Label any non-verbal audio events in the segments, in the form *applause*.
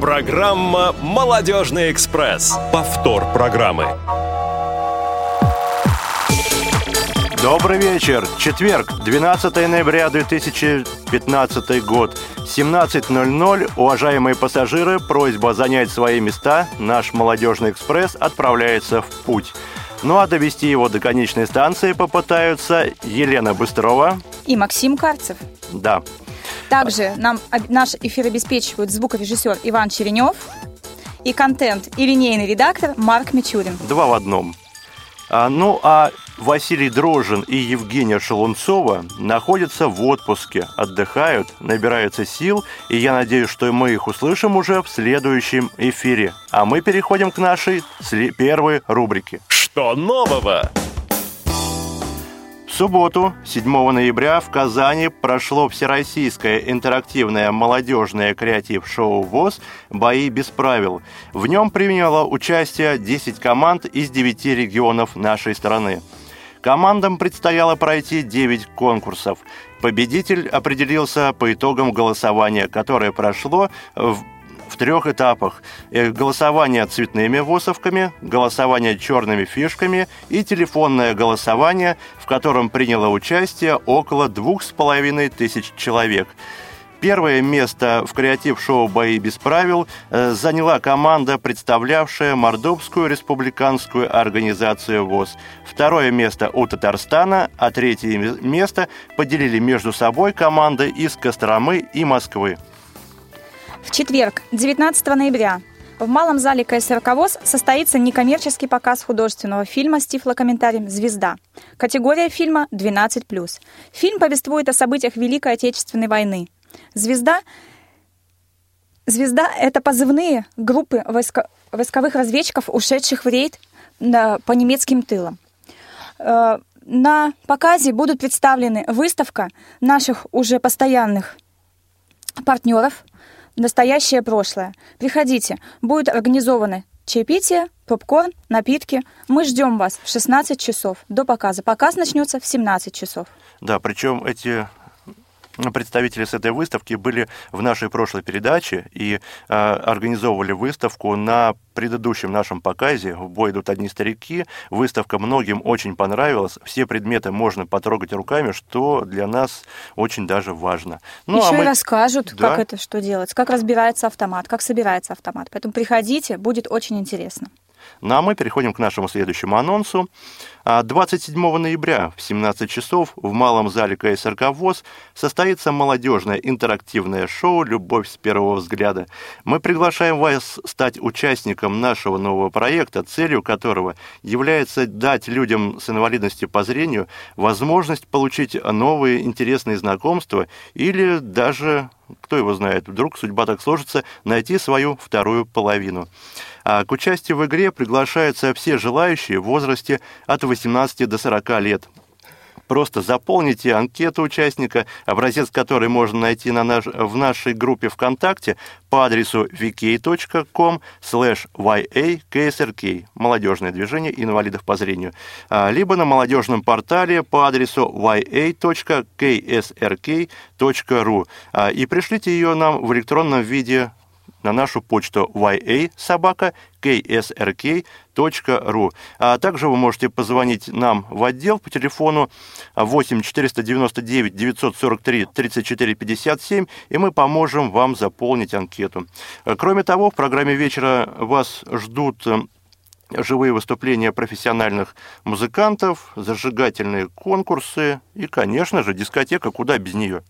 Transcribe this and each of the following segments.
Программа «Молодежный экспресс». Повтор программы. Добрый вечер. Четверг, 12 ноября 2015 год. 17.00. Уважаемые пассажиры, просьба занять свои места. Наш «Молодежный экспресс» отправляется в путь. Ну а довести его до конечной станции попытаются Елена Быстрова и Максим Карцев. Да. Также нам наш эфир обеспечивают звукорежиссер Иван Черенев и контент и линейный редактор Марк Мичурин. Два в одном. А, ну а Василий Дрожин и Евгения Шелунцова находятся в отпуске, отдыхают, набираются сил, и я надеюсь, что мы их услышим уже в следующем эфире. А мы переходим к нашей первой рубрике. Что нового? В субботу, 7 ноября, в Казани прошло всероссийское интерактивное молодежное креатив-шоу ВОЗ «Бои без правил». В нем приняло участие 10 команд из 9 регионов нашей страны. Командам предстояло пройти 9 конкурсов. Победитель определился по итогам голосования, которое прошло в в трех этапах. Э, голосование цветными восовками, голосование черными фишками и телефонное голосование, в котором приняло участие около двух с половиной тысяч человек. Первое место в креатив-шоу «Бои без правил» э, заняла команда, представлявшая Мордовскую республиканскую организацию ВОЗ. Второе место у Татарстана, а третье место поделили между собой команды из Костромы и Москвы. В четверг, 19 ноября, в Малом зале КСРК ВОЗ состоится некоммерческий показ художественного фильма с тифлокомментарием «Звезда». Категория фильма 12+. Фильм повествует о событиях Великой Отечественной войны. «Звезда» Звезда — это позывные группы войско... войсковых разведчиков, ушедших в рейд по немецким тылам. Э, на показе будут представлены выставка наших уже постоянных партнеров настоящее прошлое. Приходите, будет организовано чаепитие, попкорн, напитки. Мы ждем вас в 16 часов до показа. Показ начнется в 17 часов. Да, причем эти представители с этой выставки были в нашей прошлой передаче и э, организовывали выставку на предыдущем нашем показе «В бой идут одни старики». Выставка многим очень понравилась. Все предметы можно потрогать руками, что для нас очень даже важно. Ну, Еще а мы... и расскажут, да? как это, что делать, как разбирается автомат, как собирается автомат. Поэтому приходите, будет очень интересно. Ну а мы переходим к нашему следующему анонсу. 27 а ноября в 17 часов в Малом зале КСРК ВОЗ состоится молодежное интерактивное шоу «Любовь с первого взгляда». Мы приглашаем вас стать участником нашего нового проекта, целью которого является дать людям с инвалидностью по зрению возможность получить новые интересные знакомства или даже кто его знает, вдруг судьба так сложится, найти свою вторую половину. А к участию в игре приглашаются все желающие в возрасте от 18 до 40 лет. Просто заполните анкету участника, образец которой можно найти на наш, в нашей группе ВКонтакте по адресу vk.com yakksrk молодежное движение инвалидов по зрению, а, либо на молодежном портале по адресу ya.ksrk.ru а, и пришлите ее нам в электронном виде на нашу почту ya-ksrk.ru. А также вы можете позвонить нам в отдел по телефону 8 499 943 34 57, и мы поможем вам заполнить анкету. Кроме того, в программе вечера вас ждут э, живые выступления профессиональных музыкантов, зажигательные конкурсы и, конечно же, дискотека «Куда без нее?».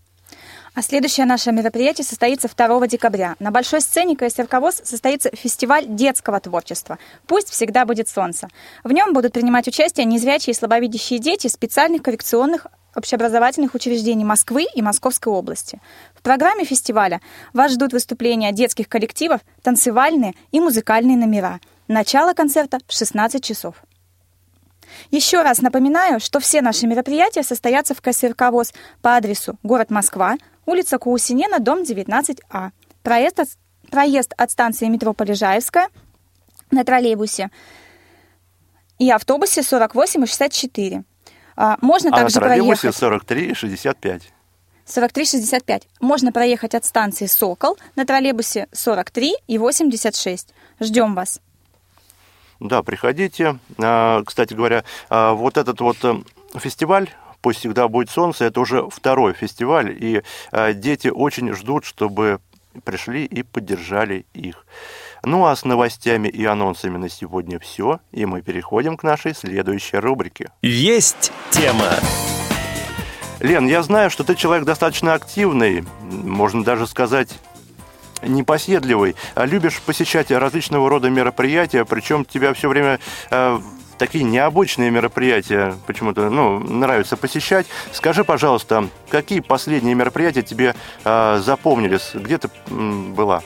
А следующее наше мероприятие состоится 2 декабря. На большой сцене ВОЗ состоится фестиваль детского творчества «Пусть всегда будет солнце». В нем будут принимать участие незрячие и слабовидящие дети специальных коррекционных общеобразовательных учреждений Москвы и Московской области. В программе фестиваля вас ждут выступления детских коллективов, танцевальные и музыкальные номера. Начало концерта в 16 часов. Еще раз напоминаю, что все наши мероприятия состоятся в КСРК ВОЗ по адресу город Москва, улица Каусинена, дом 19А. Проезд от, проезд от станции метро Полежаевская на троллейбусе и автобусе 48 и 64. А, можно а также на троллейбусе проехать... 43 и 65. 43,65. Можно проехать от станции «Сокол» на троллейбусе 43 и 86. Ждем вас. Да, приходите. А, Кстати говоря, а, вот этот вот э, фестиваль «Пусть всегда будет солнце» – это уже второй фестиваль, и а, дети очень ждут, чтобы пришли и поддержали их. Ну а с новостями и анонсами на сегодня все, и мы переходим к нашей следующей рубрике. Есть тема. Лен, я знаю, что ты человек достаточно активный, можно даже сказать непоседливый, а любишь посещать различного рода мероприятия, причем тебя все время э, такие необычные мероприятия почему-то ну, нравится посещать. Скажи, пожалуйста, какие последние мероприятия тебе э, запомнились? Где ты м, была?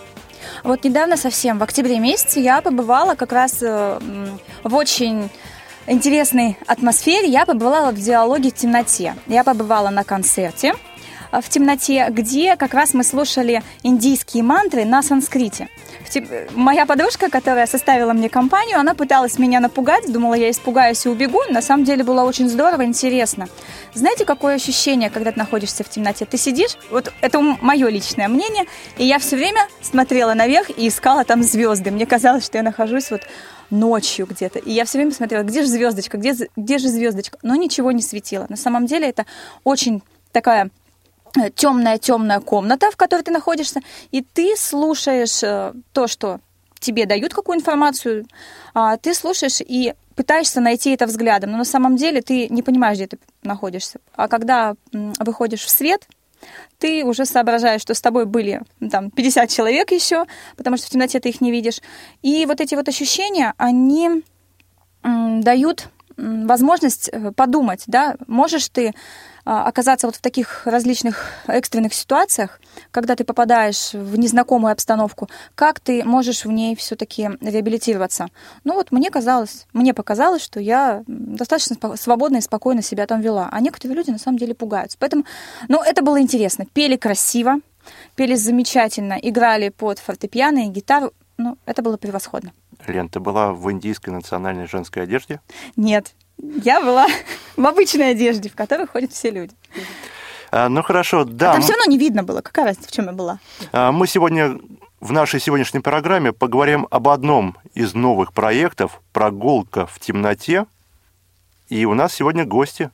Вот недавно совсем, в октябре месяце, я побывала как раз э, в очень интересной атмосфере. Я побывала в диалоге в темноте. Я побывала на концерте в темноте, где как раз мы слушали индийские мантры на санскрите. Э, Моя подружка, которая составила мне компанию, она пыталась меня напугать, думала, я испугаюсь и убегу. На самом деле было очень здорово, интересно. Знаете, какое ощущение, когда ты находишься в темноте? Ты сидишь, вот это мое личное мнение, и я все время смотрела наверх и искала там звезды. Мне казалось, что я нахожусь вот ночью где-то. И я все время смотрела, где же звездочка, где, где же звездочка. Но ничего не светило. На самом деле это очень такая темная-темная комната, в которой ты находишься, и ты слушаешь э, то, что тебе дают какую информацию, а, ты слушаешь и пытаешься найти это взглядом, но на самом деле ты не понимаешь, где ты находишься. А когда выходишь в свет, ты уже соображаешь, что с тобой были там 50 человек еще, потому что в темноте ты их не видишь. И вот эти вот ощущения, они дают возможность э, подумать, да, можешь ты оказаться вот в таких различных экстренных ситуациях, когда ты попадаешь в незнакомую обстановку, как ты можешь в ней все-таки реабилитироваться. Ну вот мне казалось, мне показалось, что я достаточно свободно и спокойно себя там вела, а некоторые люди на самом деле пугаются. Поэтому, ну это было интересно. Пели красиво, пели замечательно, играли под фортепиано и гитару. Ну, это было превосходно. Лен, ты была в индийской национальной женской одежде? Нет, я была *laughs* в обычной одежде, в которой ходят все люди. А, ну хорошо, да. Там м- все равно не видно было, какая разница, в чем я была. А, Мы сегодня в нашей сегодняшней программе поговорим об одном из новых проектов «Прогулка в темноте». И у нас сегодня гости.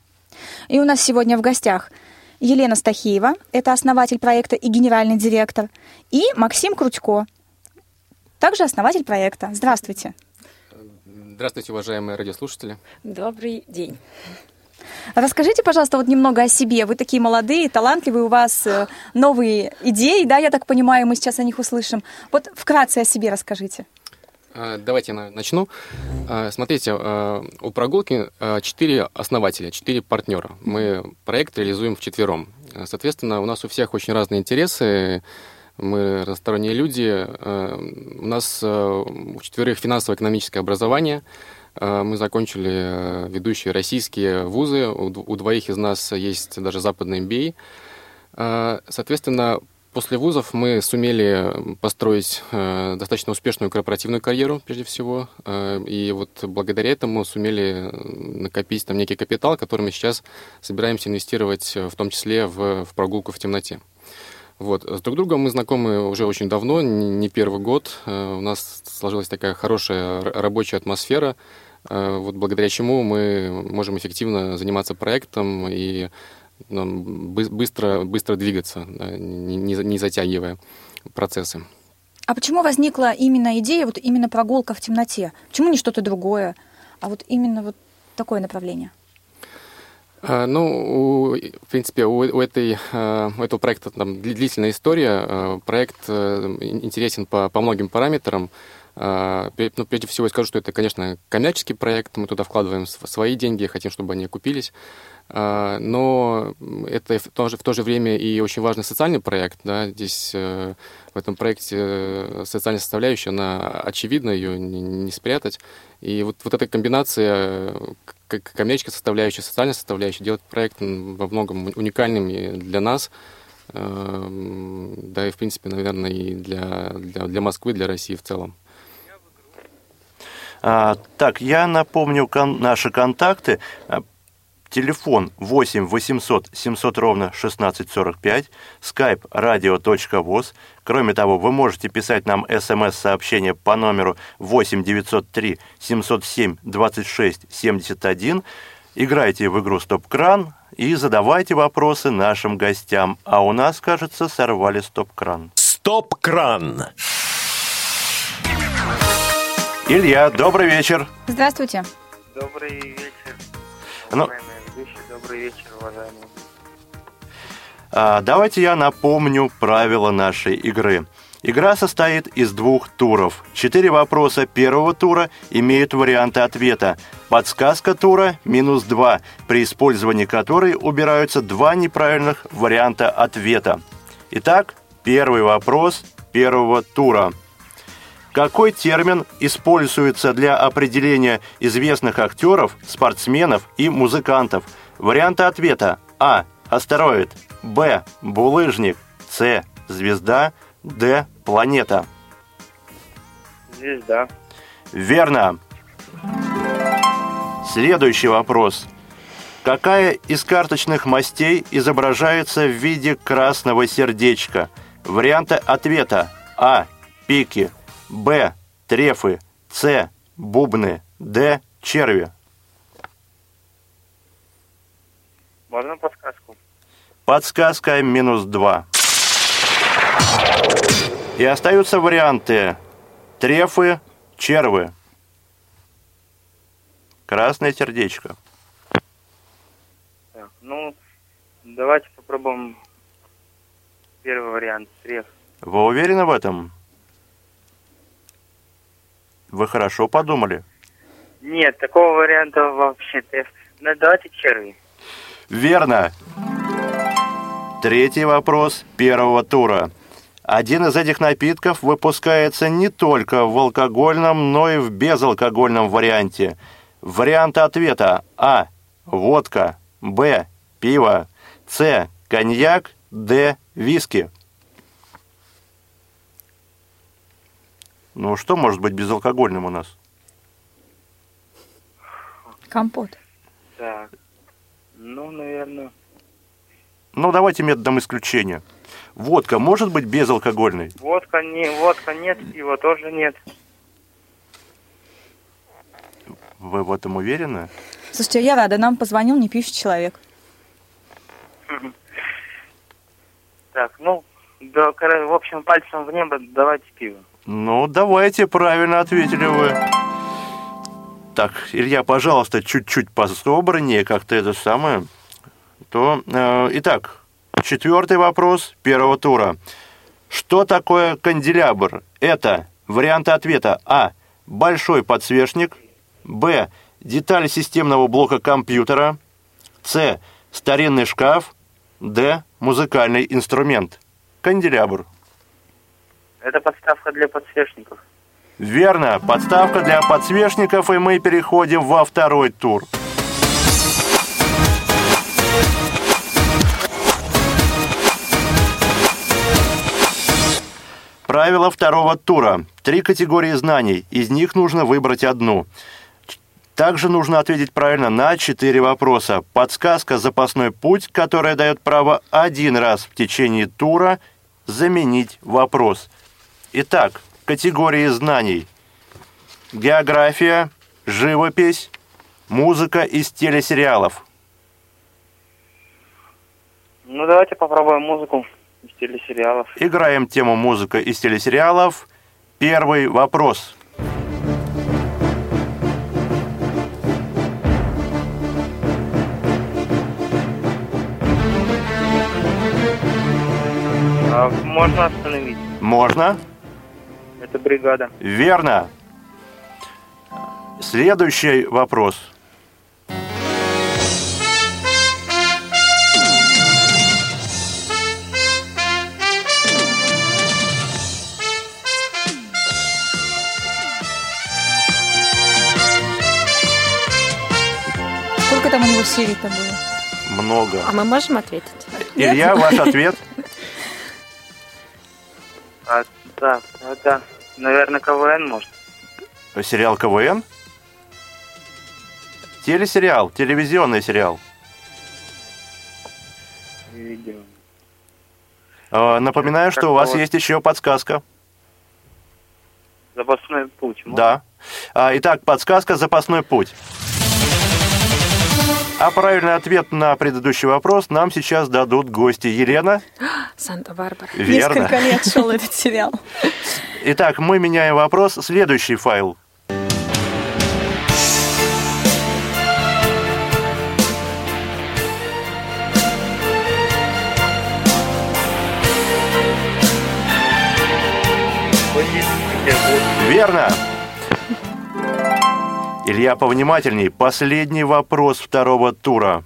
И у нас сегодня в гостях Елена Стахиева, это основатель проекта и генеральный директор, и Максим Крутько, также основатель проекта. Здравствуйте. Здравствуйте, уважаемые радиослушатели. Добрый день. Расскажите, пожалуйста, вот немного о себе. Вы такие молодые, талантливые, у вас э, новые идеи, да, я так понимаю, мы сейчас о них услышим. Вот вкратце о себе расскажите. А, Давайте я на- начну. А, Смотрите, а, у прогулки четыре основателя, четыре партнера. Мы проект реализуем вчетвером. А, Соответственно, у нас у всех очень разные интересы. Мы разносторонние люди. А, У нас а, у четверых финансово-экономическое образование. А, Мы закончили ведущие российские вузы. У двоих из нас есть даже западный MBA. Соответственно, после вузов мы сумели построить э, достаточно успешную корпоративную карьеру, прежде всего. Э, и вот благодаря этому сумели э, накопить там некий капитал, который мы сейчас собираемся инвестировать, э, в том числе в, в прогулку в темноте. Вот. С друг другом мы знакомы уже очень давно, не первый год. Э, У нас сложилась такая хорошая рабочая атмосфера, э, вот благодаря чему мы можем эффективно заниматься проектом и ну, бы- быстро, быстро двигаться, за- не затягивая процессы. А почему возникла именно идея, вот именно прогулка в темноте? Почему не что-то другое, а вот именно вот такое направление? А, Ну, у- в принципе, у, у этой, а, у этого проекта там дли- длительная история. А, Проект э, ин- интересен по, по многим параметрам. Ну, прежде всего, я скажу, что это, конечно, коммерческий проект. Мы туда вкладываем св- свои деньги, хотим, чтобы они окупились. А, Но это в то же, в то же время и очень важный социальный проект. Да? Здесь э, в этом проекте э, социальная составляющая, она очевидна, ее не, не спрятать. И вот, вот эта комбинация э, к- к- коммерческая составляющая, социальная составляющая делает проект во многом уникальным для нас, эм, да и, в принципе, наверное, и для, для, для Москвы, для России в целом. А, так, я напомню кон- наши контакты. Телефон 8 800 700 ровно 1645, skype radio.voz. Кроме того, вы можете писать нам смс-сообщение по номеру 8 903 707 26 71. Играйте в игру «Стоп-кран» и задавайте вопросы нашим гостям. А у нас, кажется, сорвали «Стоп-кран». Стоп-кран. Илья, добрый вечер. Здравствуйте. Добрый вечер, Ну- ведущие. Добрый вечер, уважаемые. А, давайте я напомню правила нашей игры. Игра состоит из двух туров. Четыре вопроса первого тура имеют варианты ответа. Подсказка тура – минус два, при использовании которой убираются два неправильных варианта ответа. Итак, первый вопрос первого тура. Какой термин используется для определения известных актеров, спортсменов и музыкантов? Варианты ответа А. Астероид Б. Булыжник С. Звезда Д. Планета Звезда. Верно. Следующий вопрос. Какая из карточных мастей изображается в виде красного сердечка? Варианты ответа. А. Пики. Б. Трефы. С. Бубны. Д. Черви. Можно подсказку? Подсказка минус 2. И остаются варианты трефы, червы. Красное сердечко. Так, ну, давайте попробуем первый вариант. Треф. Вы уверены в этом? Вы хорошо подумали? Нет, такого варианта вообще треф. Ну, давайте черви. Верно. Третий вопрос первого тура. Один из этих напитков выпускается не только в алкогольном, но и в безалкогольном варианте. Варианты ответа А. Водка. Б. Пиво. С. Коньяк. Д. Виски. Ну, что может быть безалкогольным у нас? Компот. Так. Ну, наверное, Ну, давайте методом исключения. Водка может быть безалкогольной? водка, не, водка нет, пива тоже нет. Вы в этом уверены? Слушайте, я рада, нам позвонил не пьющий человек. Так, ну, да, в общем, пальцем в небо давайте пиво. Ну, давайте, правильно ответили вы. Так, Илья, пожалуйста, чуть-чуть пособраннее, как-то это самое. То, э, итак, четвертый вопрос первого тура. Что такое канделябр? Это варианты ответа. А. Большой подсвечник. Б. Деталь системного блока компьютера. С. Старинный шкаф. Д. Музыкальный инструмент. Канделябр. Это подставка для подсвечников. Верно, подставка для подсвечников, и мы переходим во второй тур. Правило второго тура. Три категории знаний. Из них нужно выбрать одну. Также нужно ответить правильно на четыре вопроса. Подсказка «Запасной путь», которая дает право один раз в течение тура заменить вопрос. Итак, категории знаний. География, живопись, музыка из телесериалов. Ну, давайте попробуем музыку из телесериалов. Играем тему музыка из телесериалов. Первый вопрос. А можно остановить? Можно? Это бригада. Верно. Следующий вопрос. Сколько там у него серий-то было? Много. А мы можем ответить? Илья, ваш ответ? А, так, это, Наверное, КВН, может. Сериал КВН? Телесериал, телевизионный сериал. Видео. А, напоминаю, что у вас есть еще подсказка. Запасной путь. Можно? Да. А, итак, подсказка «Запасной путь». А правильный ответ на предыдущий вопрос нам сейчас дадут гости Елена. *gasps* Санта-Барбара. Верно. Несколько лет шел этот *laughs* сериал. Итак, мы меняем вопрос. Следующий файл. Верно. Илья, повнимательней. Последний вопрос второго тура.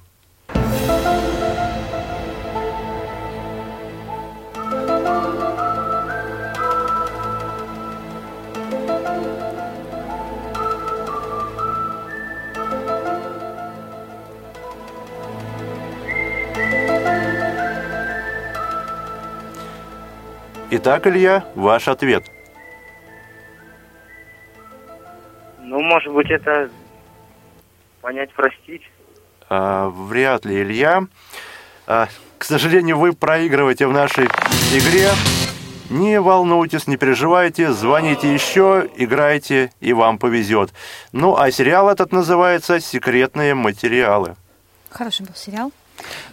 Итак, Илья, ваш ответ. Ну, может быть, это понять, простить. А, вряд ли, Илья. А, к сожалению, вы проигрываете в нашей игре. Не волнуйтесь, не переживайте, звоните еще, играйте, и вам повезет. Ну, а сериал этот называется «Секретные материалы». Хороший был сериал.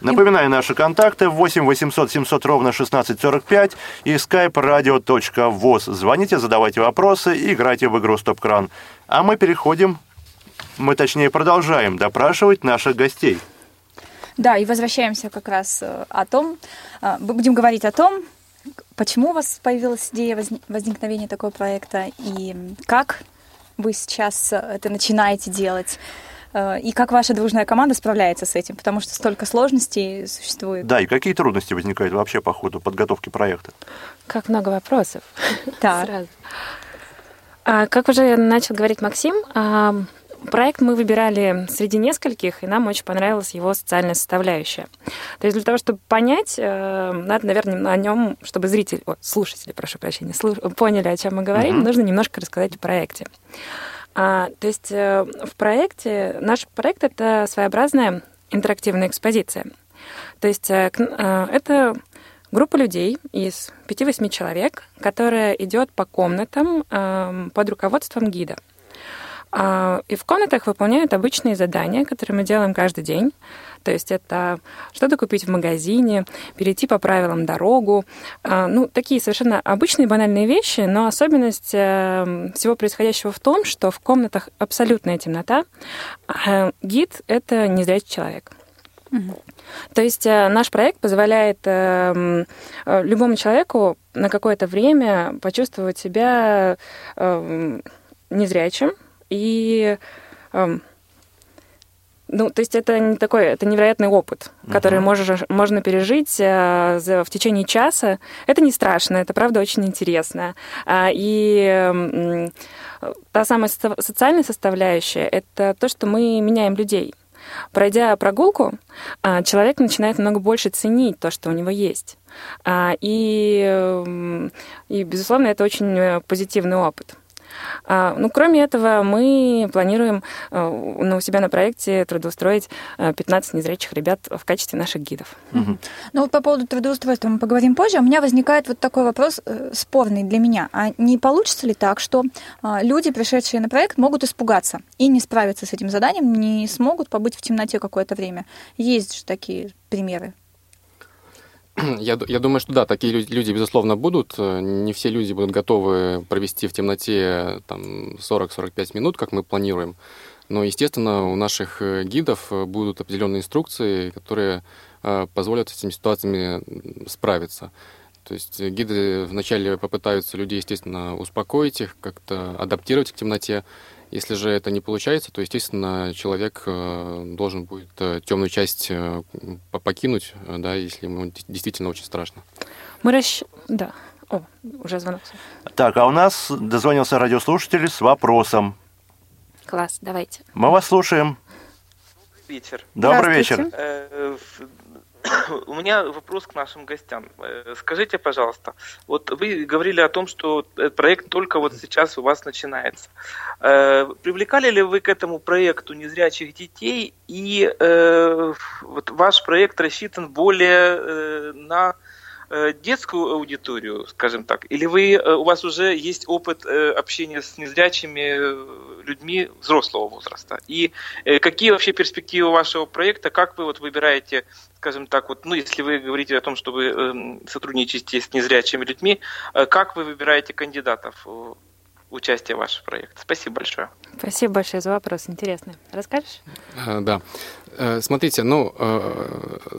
Напоминаю наши контакты 8 800 700 ровно 1645 и skype radio.voz. Звоните, задавайте вопросы и играйте в игру «Стоп-кран». А мы переходим, мы точнее продолжаем допрашивать наших гостей. Да, и возвращаемся как раз э, о том, э, будем говорить о том, почему у вас появилась идея возни- возникновения такого проекта и как вы сейчас это начинаете делать. Э, И как ваша дружная команда справляется с этим, потому что столько сложностей существует. Да, и какие трудности возникают вообще по ходу подготовки проекта? Как много вопросов. Так. *laughs* Сразу. А, как уже начал говорить Максим, а, проект мы выбирали среди нескольких, и нам очень понравилась его социальная составляющая. То есть для того, чтобы понять, э, надо, наверное, о нем, чтобы зрители, о, слушатели, прошу прощения, слуш- поняли, о чем мы говорим, Мгм. нужно немножко рассказать о проекте. А, то есть э, в проекте, наш проект — это своеобразная интерактивная экспозиция. То есть э, э, это группа людей из 5-8 человек, которая идет по комнатам эм, под руководством гида. А, И в комнатах выполняют обычные задания, которые мы делаем каждый день. То есть это что-то купить в магазине, перейти по правилам дорогу. А, Ну, такие совершенно обычные банальные вещи, но особенность э, всего происходящего в том, что в комнатах абсолютная темнота. а Гид — это незрячий человек. То есть э, наш проект позволяет э, э, любому человеку на какое-то время почувствовать себя э, незрячим и эм, ну, то есть это не такой, это невероятный опыт, который можешь, можно пережить э, за- в течение часа. Это не страшно, это правда очень интересно. А, И м, та самая со- социальная составляющая — это то, что мы меняем людей. Пройдя прогулку, а, человек начинает много больше ценить то, что у него есть. А, И, м, и безусловно, это очень э, позитивный опыт. А, Ну, кроме этого, мы планируем э, ну, у себя на проекте трудоустроить э, 15 незрячих ребят в качестве наших гидов. Ну вот по поводу трудоустройства мы поговорим позже. У меня возникает вот такой вопрос э, спорный для меня. А не получится ли так, что э, люди, пришедшие на проект, могут испугаться и не справиться с этим заданием, не смогут побыть в темноте какое-то время? Есть же такие примеры. *clears throat* Я, я думаю, что да, такие лю- люди, безусловно, будут. Не все люди будут готовы провести в темноте там, 40-45 минут, как мы планируем. Но, естественно, у наших э, гидов э, будут определенные инструкции, которые э, позволят с этими ситуациями справиться. То есть гиды вначале попытаются людей, естественно, успокоить их, как-то адаптировать к темноте. Если же это не получается, то, естественно, человек э, должен будет темную часть э, по- покинуть, э, да, если ему действительно очень страшно. Мы расщ... Да. О, уже звонок. Так, а у нас дозвонился радиослушатель с вопросом. Класс, давайте. Мы вас слушаем. вечер. Добрый вечер. *coughs* У меня вопрос к нашим гостям. Э, Скажите, пожалуйста, вот вы говорили о том, что э, проект только вот сейчас у вас начинается. Э, Привлекали ли вы к этому проекту незрячих детей и э, вот ваш проект рассчитан более на детскую аудиторию, скажем так, или вы, у вас уже есть опыт общения с незрячими людьми взрослого возраста? И э, какие вообще перспективы вашего проекта? Как вы вот выбираете, скажем так, вот, ну, если вы говорите о том, что вы э, сотрудничаете с незрячими людьми, э, как вы выбираете кандидатов в участие в ваш проект? Спасибо большое. Спасибо большое за вопрос. Интересно. Расскажешь? Э, Да. Смотрите, ну,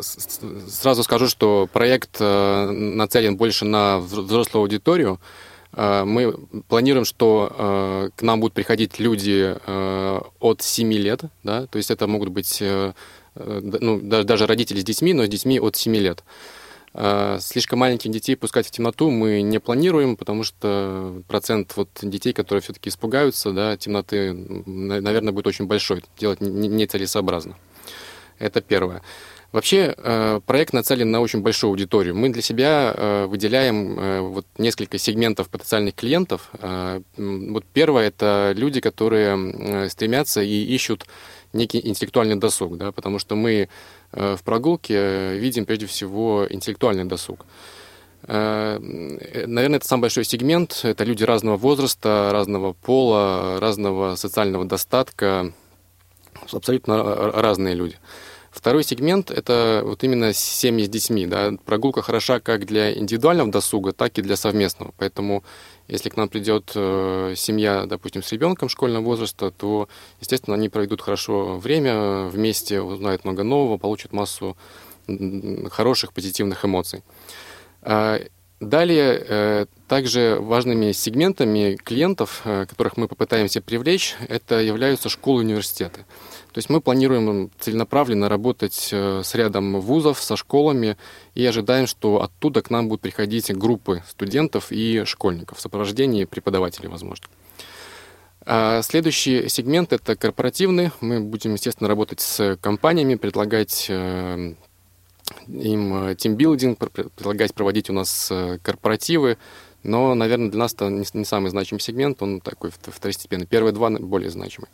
сразу скажу, что проект нацелен больше на вз- взрослую аудиторию. Э, Мы планируем, что э, к нам будут приходить люди э, от 7 лет, да, то есть это могут быть ну, да- даже родители с детьми, но с детьми от 7 лет. Слишком маленьких детей пускать в темноту мы не планируем, потому что процент вот детей, которые все-таки испугаются да, темноты, наверное, будет очень большой. Делать не- нецелесообразно. Это первое. Вообще э, проект нацелен на очень большую аудиторию. Мы для себя э, выделяем э, вот несколько сегментов потенциальных клиентов. Вот первое это люди, которые стремятся и ищут некий интеллектуальный досуг, да, потому что мы в прогулке видим прежде всего интеллектуальный досуг. Наверное, это самый большой сегмент. Это люди разного возраста, разного пола, разного социального достатка. Абсолютно ра- разные люди. Второй сегмент – это вот именно семьи с детьми. Да. Прогулка хороша как для индивидуального досуга, так и для совместного. Поэтому если к нам придет э, семья, допустим, с ребенком школьного возраста, то, естественно, они проведут хорошо время вместе, узнают много нового, получат массу хороших, позитивных эмоций. А, Далее, э, также важными сегментами клиентов, э, которых мы попытаемся привлечь, это являются школы и университеты. То есть мы планируем целенаправленно работать э, с рядом вузов, со школами, и ожидаем, что оттуда к нам будут приходить группы студентов и школьников в сопровождении преподавателей, возможно. А Следующий сегмент – это корпоративный. Мы будем, естественно, работать с компаниями, предлагать э, им э, тимбилдинг, пр- пр- предлагать проводить у нас корпоративы. Но, наверное, для нас это не, самый значимый сегмент, он такой вт- второстепенный. Первые два более значимые.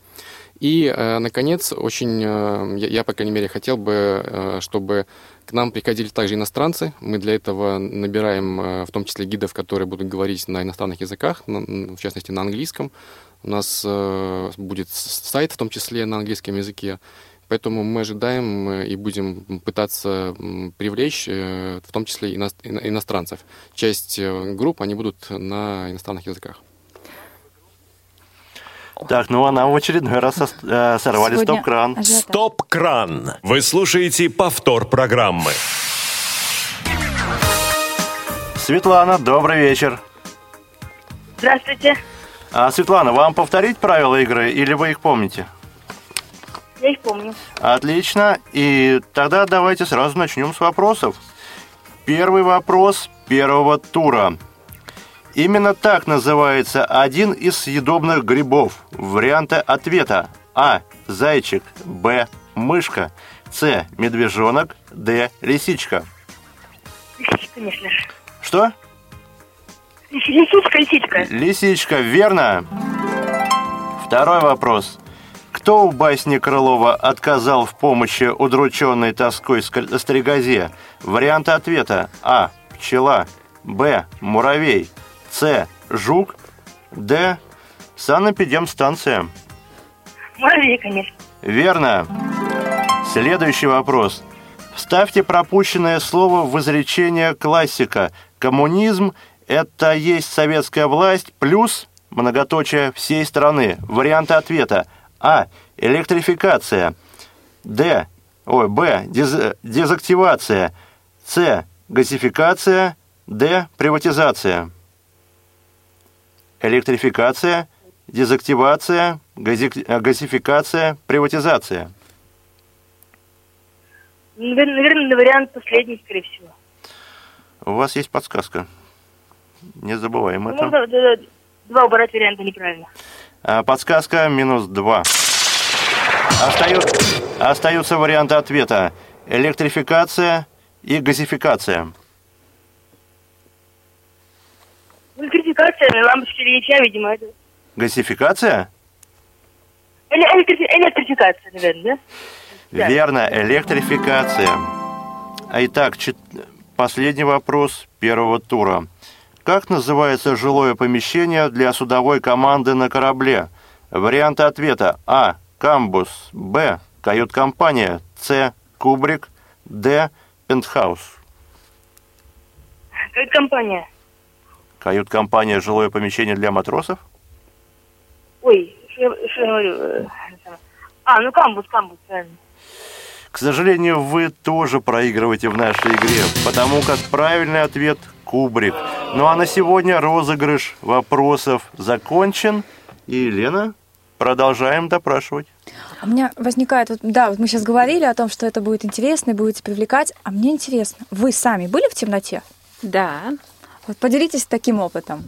И, э, наконец, очень, э, я, по крайней мере, хотел бы, э, чтобы к нам приходили также иностранцы. Мы для этого набираем, в том числе, гидов, которые будут говорить на иностранных языках, в частности, на английском. У нас будет сайт, в том числе, на английском языке. Поэтому мы ожидаем и будем пытаться привлечь, в том числе, ино- ино- иностранцев. Часть групп, они будут на иностранных языках. Так, ну а нам в очередной раз э, сорвали Сегодня стоп-кран. Стоп-кран. Вы слушаете повтор программы. Светлана, добрый вечер. Здравствуйте. А, Светлана, вам повторить правила игры или вы их помните? Я их помню. Отлично. И тогда давайте сразу начнем с вопросов. Первый вопрос первого тура. Именно так называется один из съедобных грибов. Варианты ответа. А. Зайчик. Б. Мышка. С. Медвежонок. Д. Лисичка. Лисичка, конечно же. Что? Лис- Лисичка, лисичка. Лисичка, верно. Второй вопрос. Кто у басни Крылова отказал в помощи удрученной тоской ск- стрекозе? Варианты ответа. А. Пчела. Б. Муравей. С. Жук. Д. Санэпидемстанция. Муравей, конечно. Верно. Следующий вопрос. Вставьте пропущенное слово в изречение классика. Коммунизм – это есть советская власть плюс многоточие всей страны. Варианты ответа. А. Электрификация. Д. Ой, Б. Дез- дезактивация. С. Газификация. Д. Приватизация. Электрификация, дезактивация, гази- э, газификация, приватизация. Наверное, вариант последний, скорее всего. У вас есть подсказка. Не забываем Ну, это. можно да, да, два убрать варианта неправильно. А, Подсказка минус 2. Остаются варианты ответа. Электрификация и газификация. Электрификация, лампочки Ильича, видимо, это... Газификация? Эле- электрифи- Электрификация, наверное, да? Верно, электрификация. А итак, чет- последний вопрос первого тура. Как называется жилое помещение для судовой команды на корабле? Варианты ответа А. Камбус. Б. Кают-компания. С. Кубрик. Д. Пентхаус. Как компания? Кают-компания жилое помещение для матросов? Ой, что я говорю? э, А, ну камбус, камбус, правильно. К сожалению, вы тоже проигрываете в нашей игре, потому как правильный ответ – Кубрик. Ну а на сегодня розыгрыш вопросов закончен. И, Лена, продолжаем допрашивать. У меня возникает, вот, да, вот мы сейчас говорили о том, что это будет интересно и будете привлекать, а мне интересно, вы сами были в темноте? Да. Вот поделитесь таким опытом.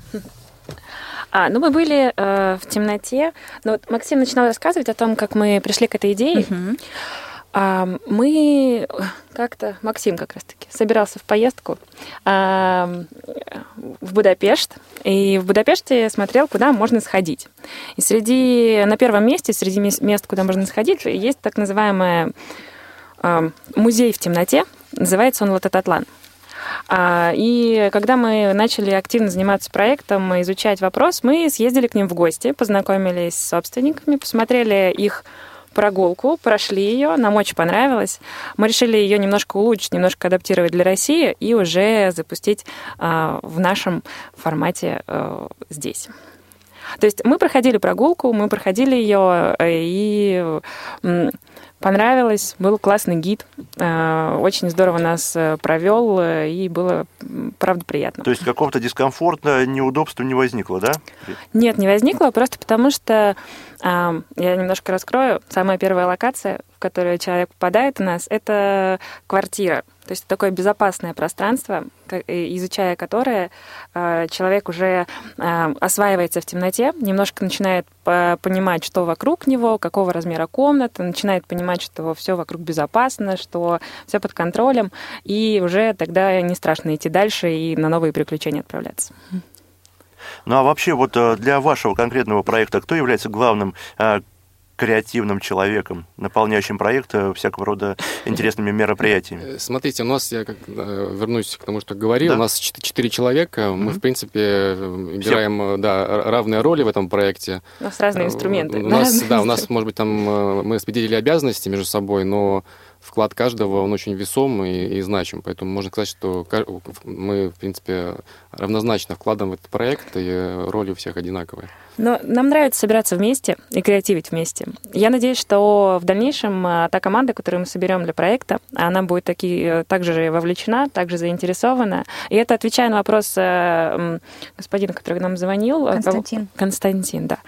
А, ну, мы были э, в темноте. Но вот Максим начинал рассказывать о том, как мы пришли к этой идее. Мгм. А, мы как-то, Максим как раз-таки, собирался в поездку а, в Будапешт, и в Будапеште смотрел, куда можно сходить. И среди, на первом месте, среди мес- мест, куда можно сходить, есть так называемый музей в темноте, называется он Латататлан. А, И когда мы начали активно заниматься проектом, изучать вопрос, мы съездили к ним в гости, познакомились с собственниками, посмотрели их прогулку, прошли ее, нам очень понравилось. Мы решили ее немножко улучшить, немножко адаптировать для России и уже запустить а, в нашем формате а, здесь. То есть мы проходили прогулку, мы проходили ее, и м, понравилось, был классный гид, э, очень здорово нас э, провел, э, и было, правда, приятно. То есть какого-то дискомфорта, неудобства не возникло, да? Нет, не возникло, просто потому что, а, я немножко раскрою, самая первая локация, в которую человек попадает у нас, это квартира. То есть такое безопасное пространство, и изучая которое, а, человек уже а, осваивается в темноте, немножко начинает по- понимать, что вокруг него, какого размера комната, начинает понимать, что все вокруг безопасно, что все под контролем, и уже тогда не страшно идти дальше и на новые приключения отправляться. Ну а вообще вот э, для вашего конкретного проекта кто является главным э, креативным человеком, наполняющим проект всякого рода интересными мероприятиями? Э, Смотрите, у нас, я как, э, вернусь к тому, что говорил, Да. у нас чет- четыре человека, мы, Мгм. в принципе, э, играем э, да, р- равные роли в этом проекте. У нас разные инструменты. У нас, разные да, у нас, *laughs* может быть, там мы распределили обязанности между собой, но вклад каждого, он очень весом и, и значим. Поэтому можно сказать, что мы, в принципе, равнозначно вкладываем в этот проект, и роли у всех одинаковые. Но нам нравится собираться вместе и креативить вместе. Я надеюсь, что в дальнейшем а, та команда, которую мы соберем для проекта, она будет таки, э, также вовлечена, также заинтересована. И это отвечая на вопрос э, господина, который нам звонил. э, Константин. Константин, да.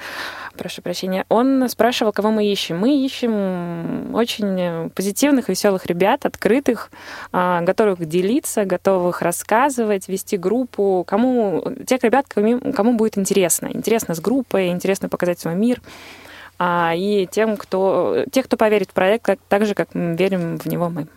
Прошу прощения. Он спрашивал, кого мы ищем. Мы ищем очень позитивных, веселых ребят, открытых, а, готовых делиться, готовых рассказывать, вести группу. Кому, тех ребят, кому, будет интересно. Интересно с группой, интересно показать свой мир. А, и тем, кто, тех, кто поверит в проект, так же, как верим в него мы.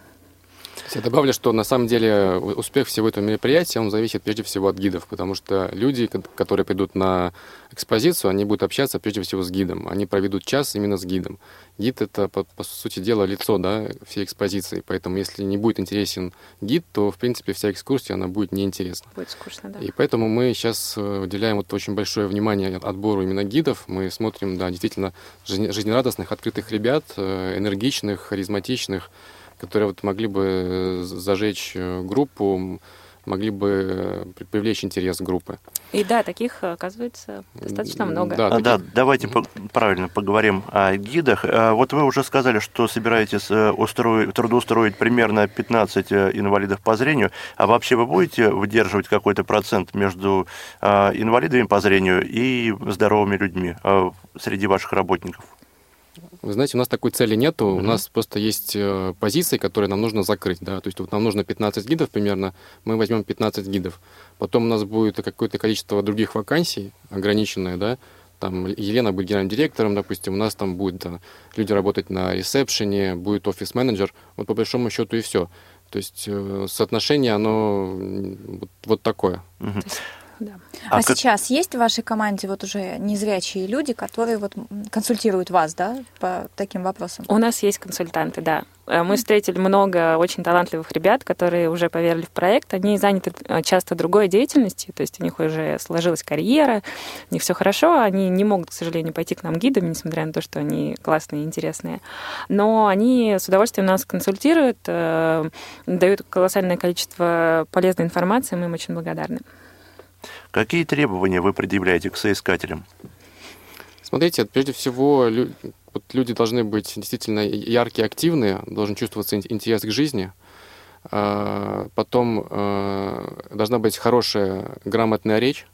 Я добавлю, что на самом деле успех всего этого мероприятия, он зависит прежде всего от гидов, потому что люди, ко- которые придут на экспозицию, они будут общаться прежде всего с гидом. Они проведут час именно с гидом. Гид — это, по, по сути дела, лицо да, всей экспозиции. Поэтому если не будет интересен гид, то, в принципе, вся экскурсия, она будет неинтересна. Будет скучно, да. И поэтому мы сейчас э, уделяем вот очень большое внимание отбору именно гидов. Мы смотрим, да, действительно жизне- жизнерадостных, открытых ребят, э, энергичных, харизматичных, которые вот могли бы э, зажечь э, группу, могли бы э, при- привлечь интерес группы. И да, таких, оказывается, достаточно много. Да, А, да, таких- давайте по- правильно поговорим о гидах. Вот вы уже сказали, что собираетесь устроить, трудоустроить примерно 15 э, инвалидов по зрению. А вообще вы будете выдерживать какой-то процент между инвалидами по зрению и здоровыми людьми среди ваших работников? Вы знаете, у нас такой цели нету, у Мгм. нас просто есть э, позиции, которые нам нужно закрыть, да, то есть вот нам нужно 15 гидов примерно, мы возьмем 15 гидов, потом у нас будет какое-то количество других вакансий, ограниченное, да, там Елена будет генеральным директором, допустим, у нас там будут да, люди работать на ресепшене, будет офис-менеджер, вот по большому счету и все. То есть э, соотношение, оно вот, вот такое. Мгм. Да. А, А как- сейчас есть в вашей команде вот уже незрячие люди, которые вот консультируют вас, да, по таким вопросам? У нас есть консультанты, да. Э, Мы встретили много очень талантливых ребят, которые уже поверили в проект. Они заняты э, часто другой деятельностью, то есть у них уже сложилась карьера, у них все хорошо, они не могут, к сожалению, пойти к нам гидами, несмотря на то, что они классные и интересные. Но они с удовольствием нас консультируют, э, дают колоссальное количество полезной информации, мы им очень благодарны. Какие требования вы предъявляете к соискателям? Смотрите, прежде всего, лю- вот люди должны быть действительно яркие, активные, должен чувствоваться ин- интерес к жизни. А, Потом э, должна быть хорошая, грамотная речь.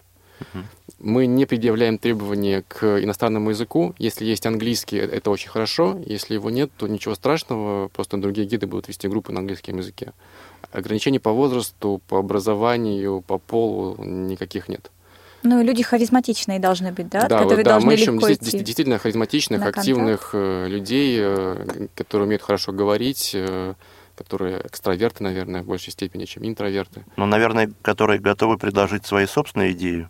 Мы не предъявляем требования к иностранному языку. Если есть английский, э- это очень хорошо. Если его нет, то ничего страшного, просто другие гиды будут вести группы на английском языке. Ограничений по возрасту, по образованию, по полу никаких нет. Ну, и люди харизматичные должны быть, да, Да, которые вот, да, должны мы ищем легко идти. действительно харизматичных, на контакт. активных э, людей, э, которые умеют хорошо говорить, э, которые экстраверты, наверное, в большей степени, чем интроверты. Ну, наверное, которые готовы предложить свои собственные идеи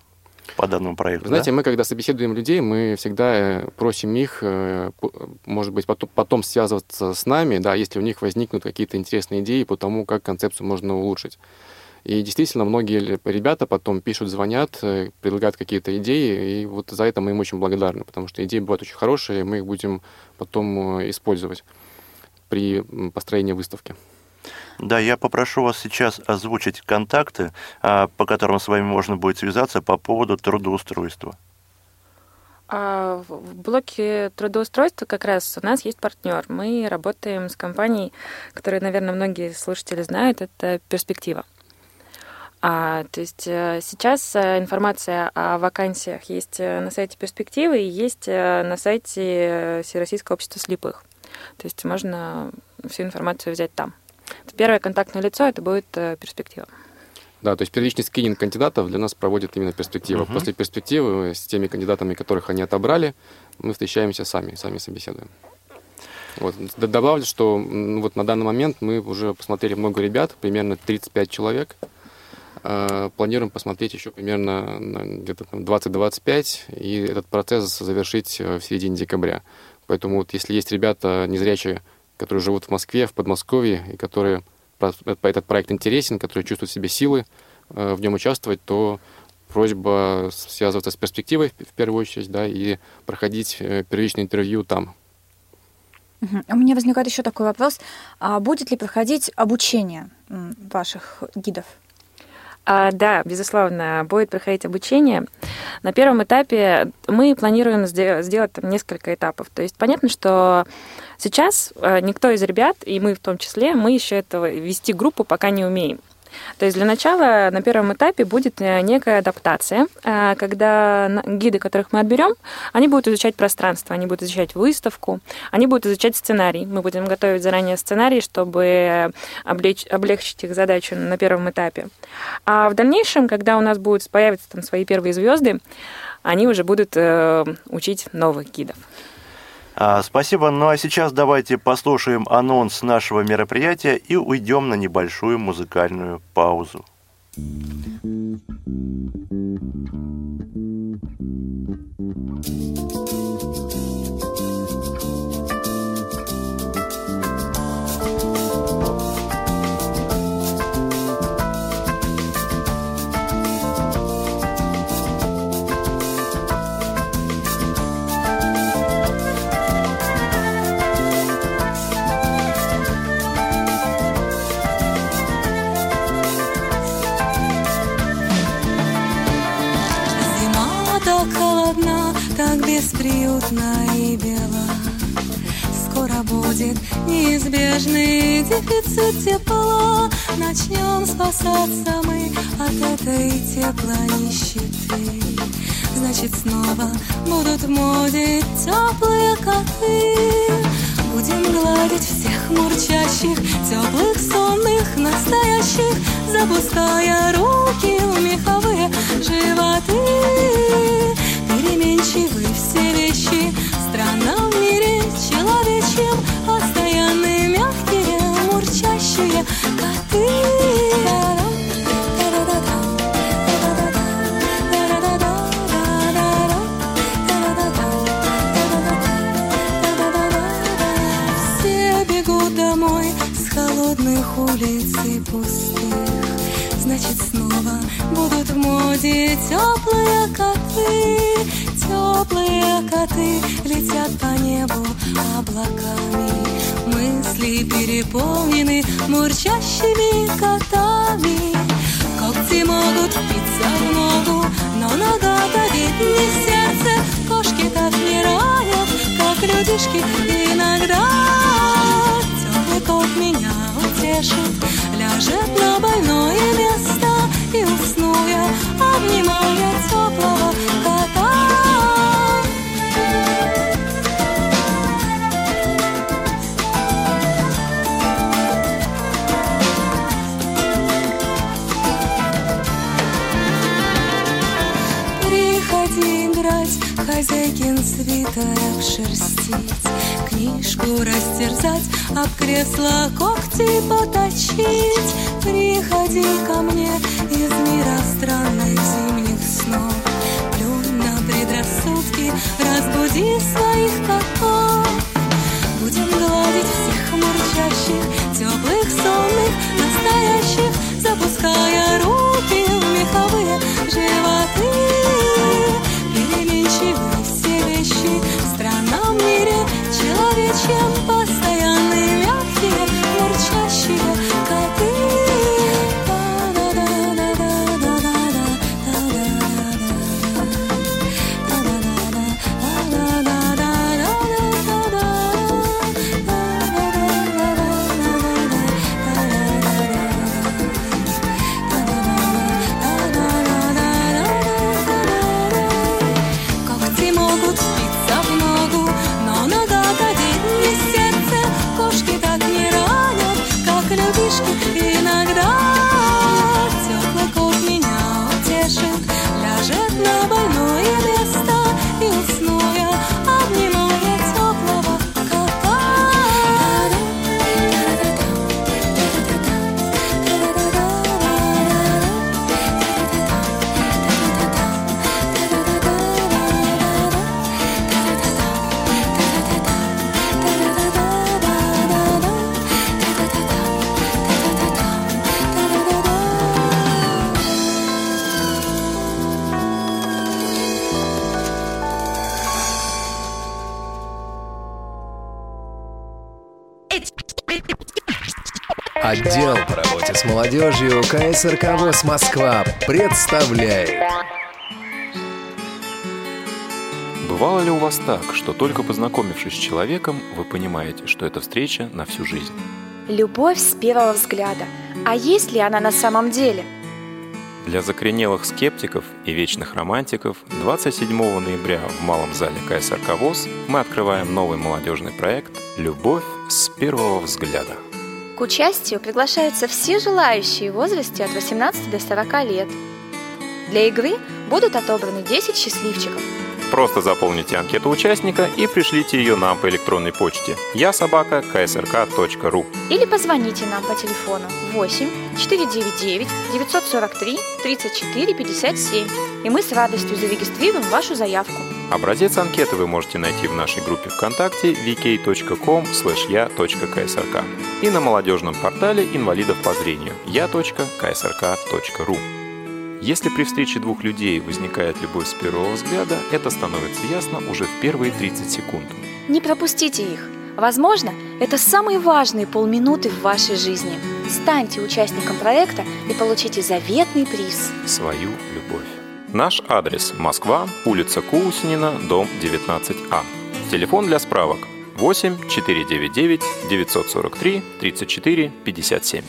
по данному проекту. Знаете, да? мы, когда собеседуем людей, мы всегда э, просим их, э, может быть, потом, потом связываться с нами, да, если у них возникнут какие-то интересные идеи по тому, как концепцию можно улучшить. И действительно, многие ребята потом пишут, звонят, э, предлагают какие-то идеи, и вот за это мы им очень благодарны, потому что идеи бывают очень хорошие, и мы их будем потом использовать при построении выставки. Да, я попрошу вас сейчас озвучить контакты, а, по которым с вами можно будет связаться по поводу трудоустройства. А в блоке трудоустройства как раз у нас есть партнер. Мы работаем с компанией, которую, наверное, многие слушатели знают, это «Перспектива». А, то есть э, сейчас э, информация о вакансиях есть э, на сайте «Перспективы» и есть на сайте Всероссийского общества слепых. То есть можно всю информацию взять там. Первое контактное лицо это будет э, «Перспектива». Да, то есть первичный скрининг кандидатов для нас проводит именно перспектива. Мгм. После перспективы с теми кандидатами, которых они отобрали, мы встречаемся сами, сами собеседуем. Вот. Добавлю, что м, вот на данный момент мы уже посмотрели много ребят, примерно 35 человек. Э, Планируем посмотреть еще примерно где-то там 20-25 и этот процесс завершить э, в середине декабря. Поэтому вот если есть ребята незрячие, которые живут в Москве, в Подмосковье, и которые про- этот проект интересен, которые чувствуют в себе силы э, в нем участвовать, то просьба связываться с перспективой в первую очередь, да, и проходить э, первичное интервью там. Мгм. У меня возникает еще такой вопрос. А будет ли проходить обучение ваших гидов? А, да, безусловно, будет проходить обучение. На первом этапе мы планируем сде- сделать там несколько этапов. То есть понятно, что сейчас э, никто из ребят, и мы в том числе, мы еще этого вести группу пока не умеем. То есть для начала на первом этапе будет э, некая адаптация, э, когда гиды, которых мы отберем, они будут изучать пространство, они будут изучать выставку, они будут изучать сценарий. Мы будем готовить заранее сценарий, чтобы облечь- облегчить их задачу на первом этапе. А в дальнейшем, когда у нас будут появятся там свои первые звезды, они уже будут э, учить новых гидов. А, Спасибо. Ну а сейчас давайте послушаем анонс нашего мероприятия и уйдем на небольшую музыкальную паузу. Зима Начнем спасаться мы от этой теплонищеты. Значит, снова будут моде теплые коты. Будем гладить всех мурчащих, теплых, сонных, настоящих, запуская руки в меховые животы. Моде теплые коты. Теплые коты летят по небу облаками. Мысли переполнены мурчащими котами. Когти могут впиться в ногу, но нога давит не сердце. Кошки так не ранят, как людишки иногда. Теплый кот меня утешит, ляжет на больное место и усну я, обнимая теплого кота. Приходи играть, хозяйкин свитер обшерстить, Книжку растерзать, об кресло когти поточить. Приходи ко мне из мира странных зимних снов, Плюнь на предрассудки, разбуди своих котов. Будем гладить всех мурчащих, теплых, сонных, настоящих, запуская руки в меховые животы. Переменчивы Отдел по работе с молодежью КСРК ВОЗ Москва представляет Бывало ли у вас так, что только познакомившись с человеком, вы понимаете, что это встреча на всю жизнь? Любовь с первого взгляда. А есть ли она на самом деле? Для закоренелых скептиков и вечных романтиков 27 ноября в Малом зале КСРК ВОЗ мы открываем новый молодежный проект «Любовь с первого взгляда». К участию приглашаются все желающие в возрасте от 18 до 40 лет. Для игры будут отобраны 10 счастливчиков. Просто заполните анкету участника и пришлите ее нам по электронной почте я собака КСРК.ру. Или позвоните нам по телефону 8 499 943 34 57, и мы с радостью зарегистрируем вашу заявку. Образец анкеты вы можете найти в нашей группе ВКонтакте vk.com я.ксрк и на молодежном портале инвалидов по зрению я.ксрк.ру. Если при встрече двух людей возникает любовь с первого взгляда, это становится ясно уже в первые 30 секунд. Не пропустите их. Возможно, это самые важные полминуты в вашей жизни. Станьте участником проекта и получите заветный приз. Свою любовь. Наш адрес – Москва, улица Кусинина, дом 19А. Телефон для справок 8 499 943 34 57.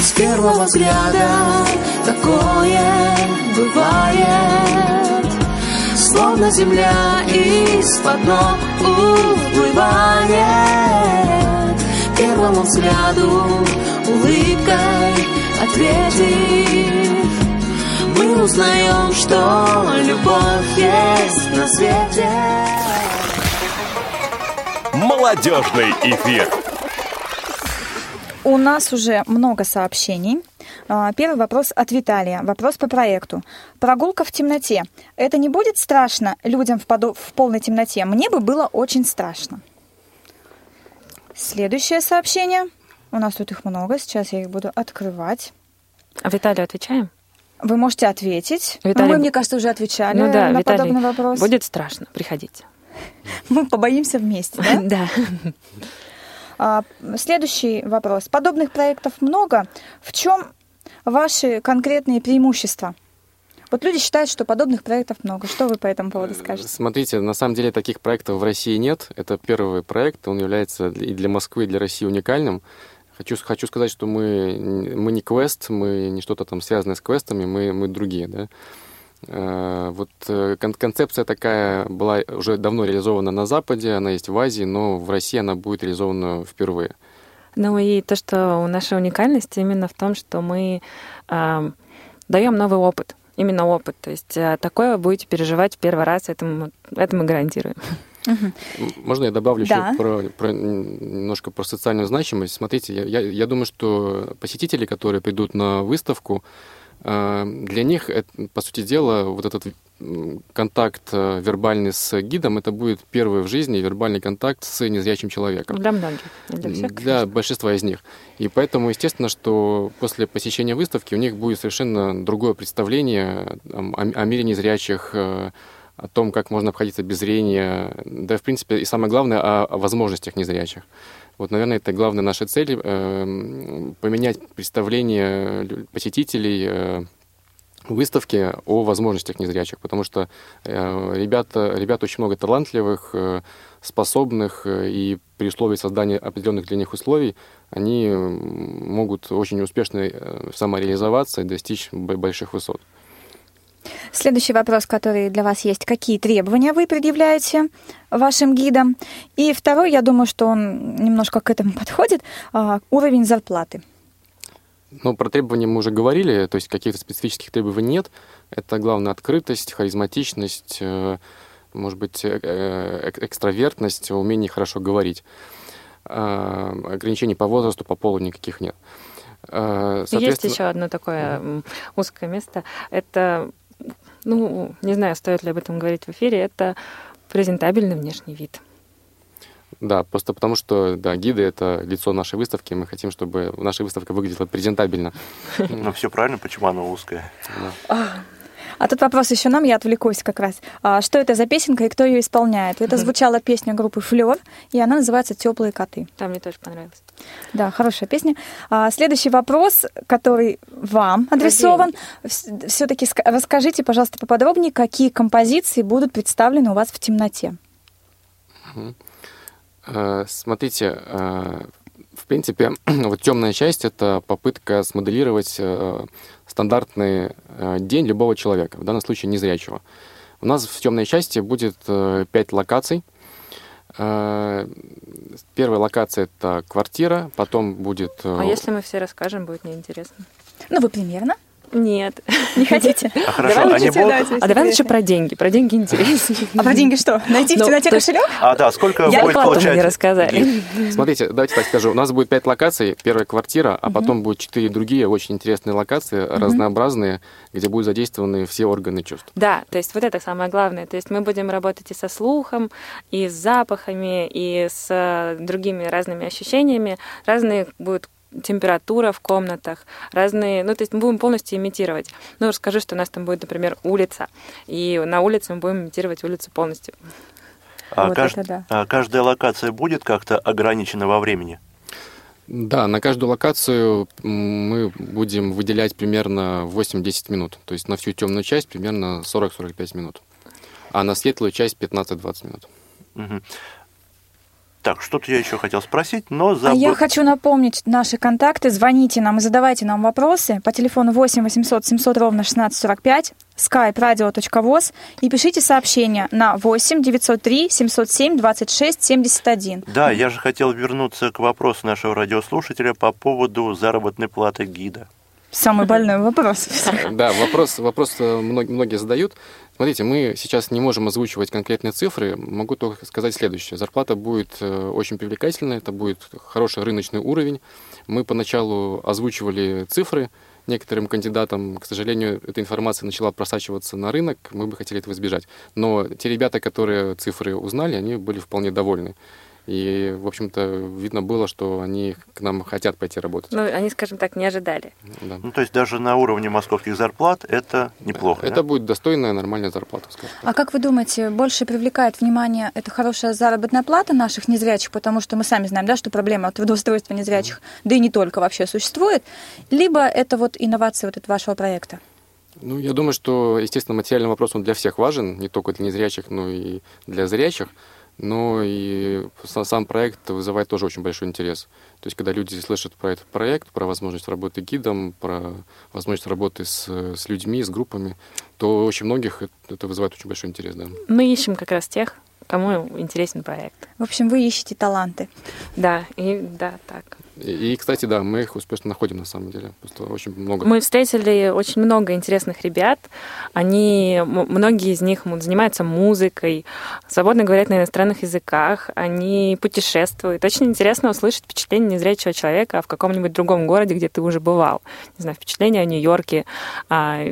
С первого взгляда такое бывает Словно земля из-под ног уплывает Первому взгляду улыбкой ответив Мы узнаем, что любовь есть на свете Молодежный эфир. У нас уже много сообщений. А, Первый вопрос от Виталия. Вопрос по проекту. Прогулка в темноте. Это не будет страшно людям в, подо- в полной темноте? Мне бы было очень страшно. Следующее сообщение. У нас тут их много. Сейчас я их буду открывать. А Виталию отвечаем? Вы можете ответить. Виталий- Мы, мне кажется, уже отвечали ну да, на Виталий, подобный вопрос. будет страшно, приходите. Мы побоимся вместе, да? *laughs* Да. А, Следующий вопрос. Подобных проектов много. В чем ваши конкретные преимущества? Вот люди считают, что подобных проектов много. Что вы по этому поводу скажете? Смотрите, на самом деле таких проектов в России нет. Это первый проект, он является и для Москвы, и для России уникальным. Хочу, хочу сказать, что мы, мы не квест, мы не что-то там связанное с квестами, мы, мы другие, да. Э, Вот э, кон- концепция такая была уже давно реализована на Западе, она есть в Азии, но в России она будет реализована впервые. Ну и то, что наша уникальность именно в том, что мы даем новый опыт. Именно опыт. То есть а, такое вы будете переживать первый раз, это мы, это мы гарантируем. М, Можно я добавлю Да. еще про, про- немножко про социальную значимость? Смотрите, я, я, я думаю, что посетители, которые придут на выставку, э, для них, по сути дела, вот этот контакт э, вербальный с гидом, это будет первый в жизни вербальный контакт с незрячим человеком. Для многих. Для всех. Для большинства из них. И поэтому, естественно, что после посещения выставки у них будет совершенно другое представление о, о мире незрячих, э, о том, как можно обходиться без зрения, да, в принципе, и самое главное, о, возможностях незрячих. Вот, наверное, это главная наша цель э, поменять представление посетителей э, выставки о возможностях незрячих, потому что э, ребята, ребят очень много талантливых, э, способных, э, и при условии создания определенных для них условий они могут очень успешно э, самореализоваться и достичь больших высот. Следующий вопрос, который для вас есть. Какие требования вы предъявляете вашим гидам? И второй, я думаю, что он немножко к этому подходит, а, уровень зарплаты. Ну, про требования мы уже говорили, то есть каких-то специфических требований нет. Это главное открытость, харизматичность, э, может быть, э, э, эк- экстравертность, умение хорошо говорить. А, Ограничений по возрасту, по полу никаких нет. Есть еще одно такое узкое место. Это, ну, не знаю, стоит ли об этом говорить в эфире, это презентабельный внешний вид. Да, просто потому что, да, гиды — это лицо нашей выставки, мы хотим, чтобы наша выставка выглядела презентабельно. Ну, все правильно, почему она узкая? А тут вопрос еще нам, я отвлекусь как раз. А, Что это за песенка и кто ее исполняет? Это звучала песня группы Флер, и она называется Теплые коты. Там мне тоже понравилось. Да, хорошая песня. А, Следующий вопрос, который вам адресован. Все-таки расскажите, пожалуйста, поподробнее, какие композиции будут представлены у вас в темноте. Э, Смотрите, э, в принципе, *clears throat* вот темная часть это попытка смоделировать э, стандартный э, день любого человека, в данном случае незрячего. У нас в темной части будет э, пять локаций. Э, Первая локация это квартира, потом будет. э, А если мы все расскажем, будет неинтересно. Ну, вы примерно. Нет. *laughs* Не хотите? А хорошо, Давай они будут- сюда, А давай лучше про деньги. Про деньги интереснее. А про деньги что? Найти в Ну, темноте есть- кошелек? А, да, сколько Я будет получать? мне рассказали. Смотрите, давайте так скажу. У нас будет пять локаций. Первая квартира, а потом будет четыре другие очень интересные локации, разнообразные, где будут задействованы все органы чувств. Да, то есть вот это самое главное. То есть мы будем работать и со слухом, и с запахами, и с э, другими разными ощущениями. Разные будут температура в комнатах, разные, ну, то есть мы будем полностью имитировать. Ну, расскажу, что у нас там будет, например, улица, и на улице мы будем имитировать улицу полностью. А Вот кажд- это да. а каждая локация будет как-то ограничена во времени? Да, на каждую локацию мы будем выделять примерно 8-10 минут. То есть на всю темную часть примерно 40-45 минут. А на светлую часть 15-20 минут. Мгм. Так, что-то я еще хотел спросить, но А забыл. я хочу напомнить наши контакты. Звоните нам и задавайте нам вопросы по телефону 8 800 700 ровно 1645, skype radio.voz и пишите сообщения на 8 903 707 26 71. Да, я же хотел вернуться к вопросу нашего радиослушателя по поводу заработной платы гида. Самый больной вопрос. Да, вопрос, вопрос э, мног- многие задают. Смотрите, мы сейчас не можем озвучивать конкретные цифры. Могу только сказать следующее. Зарплата будет э, очень привлекательная, это будет хороший рыночный уровень. Мы поначалу озвучивали цифры некоторым кандидатам. К сожалению, эта информация начала просачиваться на рынок, мы бы хотели этого избежать. Но те ребята, которые цифры узнали, они были вполне довольны. И, в общем-то, видно было, что они к нам хотят пойти работать. Ну, они, скажем так, не ожидали. Да. Ну, то есть даже на уровне московских зарплат это неплохо, Это да? будет достойная, нормальная зарплата, скажем так. А как вы думаете, больше привлекает внимание эта хорошая заработная плата наших незрячих, потому что мы сами знаем, да, что проблема трудоустройства незрячих, да и не только вообще существует, либо это вот инновация вот этого вашего проекта? Ну, я думаю, что, естественно, материальный вопрос он для всех важен, не только для незрячих, но и для зрячих. Но и са- сам проект вызывает тоже очень большой интерес. То есть, когда люди слышат про этот проект, про возможность работы гидом, про возможность работы с, с людьми, с группами, то очень многих это- это вызывает очень большой интерес, да. Мы ищем как раз тех, кому интересен проект. В общем, вы ищете таланты. Да, и да, так. И, кстати, да, мы их успешно находим на самом деле. Просто очень много. Мы встретили очень много интересных ребят. Они, многие из них занимаются музыкой, свободно говорят на иностранных языках, они путешествуют. Очень интересно услышать впечатление незрячего человека в каком-нибудь другом городе, где ты уже бывал. Не знаю, впечатление о Нью-Йорке, о,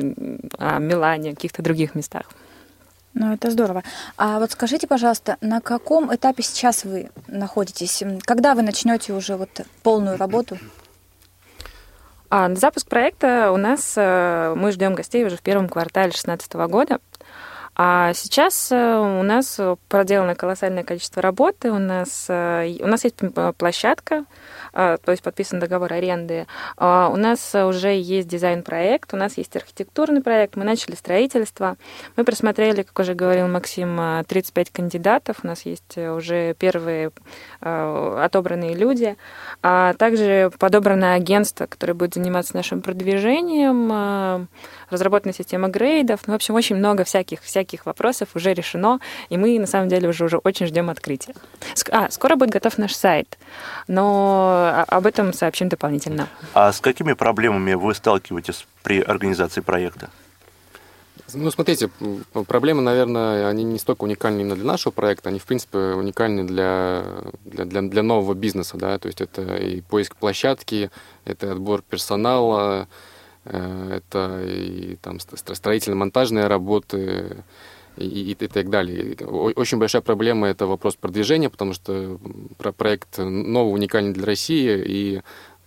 о Милане, о каких-то других местах. Ну, это здорово. А вот скажите, пожалуйста, на каком этапе сейчас вы находитесь? Когда вы начнете уже вот полную работу? А на запуск проекта у нас э, мы ждем гостей уже в первом квартале 2016 года. А сейчас э, у нас проделано колоссальное количество работы. У нас, э, у нас есть площадка, то есть подписан договор аренды. А У нас уже есть дизайн-проект, у нас есть архитектурный проект, мы начали строительство. Мы просмотрели, как уже говорил Максим, э, 35 кандидатов. У нас есть э, уже первые отобранные люди. А также подобрано агентство, которое будет заниматься нашим продвижением, разработана система грейдов. Ну, в общем, очень много всяких, всяких вопросов уже решено, и мы, на самом деле, уже, уже очень ждем открытия. Ск- А, скоро будет готов наш сайт, но о- об этом сообщим дополнительно. А с какими проблемами вы сталкиваетесь при организации проекта? Ну, смотрите, проблемы, наверное, они не столько уникальны именно для нашего проекта, они, в принципе, уникальны для, для, для, для нового бизнеса, да, то есть это и поиск площадки, это отбор персонала, это и там стро- строительно-монтажные работы и, и- и так далее. Очень большая проблема – это вопрос продвижения, потому что проект новый, уникальный для России, и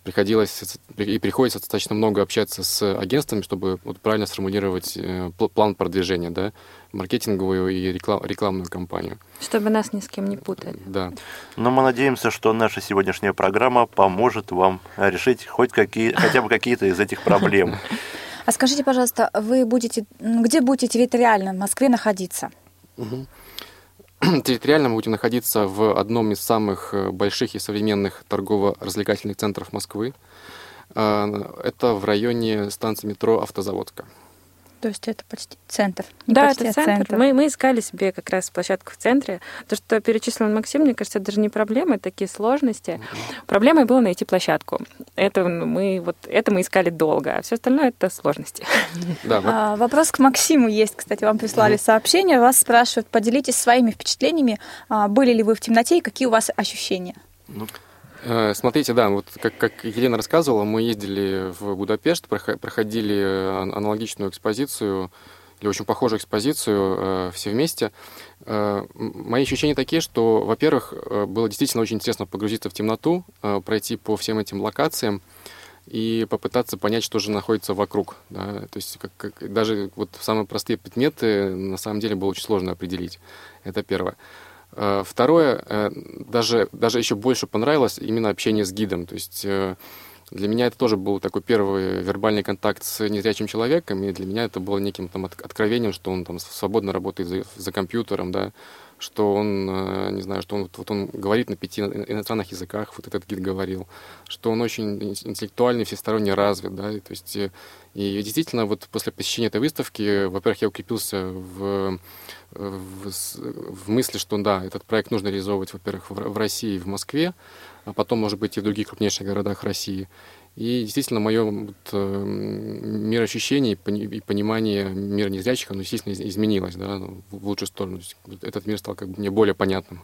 приходилось и приходится достаточно много общаться с агентствами, чтобы вот правильно сформулировать э, пл- план продвижения, да, маркетинговую и реклам- рекламную кампанию. Чтобы нас ни с кем не путали. Да. Но мы надеемся, что наша сегодняшняя программа поможет вам решить хоть какие, хотя бы какие-то из этих проблем. А скажите, пожалуйста, вы будете, где будете территориально в Москве находиться? Мгм. *clears throat* Территориально мы будем находиться в одном из самых э, больших и современных торгово-развлекательных центров Москвы. Э, Это в районе станции метро Автозаводска. То есть это почти центр. Не да, почти, это а центр. Мы, мы искали себе как раз площадку в центре. То, что перечислил Максим, мне кажется, это даже не проблема, это такие сложности. Проблемой было найти площадку. Это ну, мы, вот, это мы искали долго, а все остальное это сложности. *laughs* Да, вот А, вопрос к Максиму есть, кстати, вам прислали сообщение, вас спрашивают, поделитесь своими впечатлениями, а, были ли вы в темноте и какие у вас ощущения? Э, Смотрите, да, вот как, как Елена рассказывала, мы ездили в Будапешт, прохо- проходили ан- аналогичную экспозицию, или очень похожую экспозицию э, все вместе. Э, мои ощущения такие, что, во-первых, э, было действительно очень интересно погрузиться в темноту, э, пройти по всем этим локациям и попытаться понять, что же находится вокруг. Да? То есть как, как- даже вот самые простые предметы на самом деле было очень сложно определить. Это первое. Э, Второе, э, даже, даже еще больше понравилось именно общение с гидом. То есть э, для меня это тоже был такой первый вербальный контакт с незрячим человеком, и для меня это было неким там от- откровением, что он там свободно работает за, за компьютером, да, что он, э, не знаю, что он, вот он говорит на пяти ино- иностранных языках, вот этот гид говорил, что он очень ин- интеллектуальный, всесторонне развит, да, и, то есть, э, и действительно, вот после посещения этой выставки, во-первых, я укрепился в, в, в мысли, что да, этот проект нужно реализовывать, во-первых, в, в России в Москве, а потом, может быть, и в других крупнейших городах России. И действительно, мое вот, э, мироощущение и пони- и понимание мира незрячих, оно, естественно, из- изменилось да, ну, в лучшую сторону. То есть вот этот мир стал как бы мне более понятным.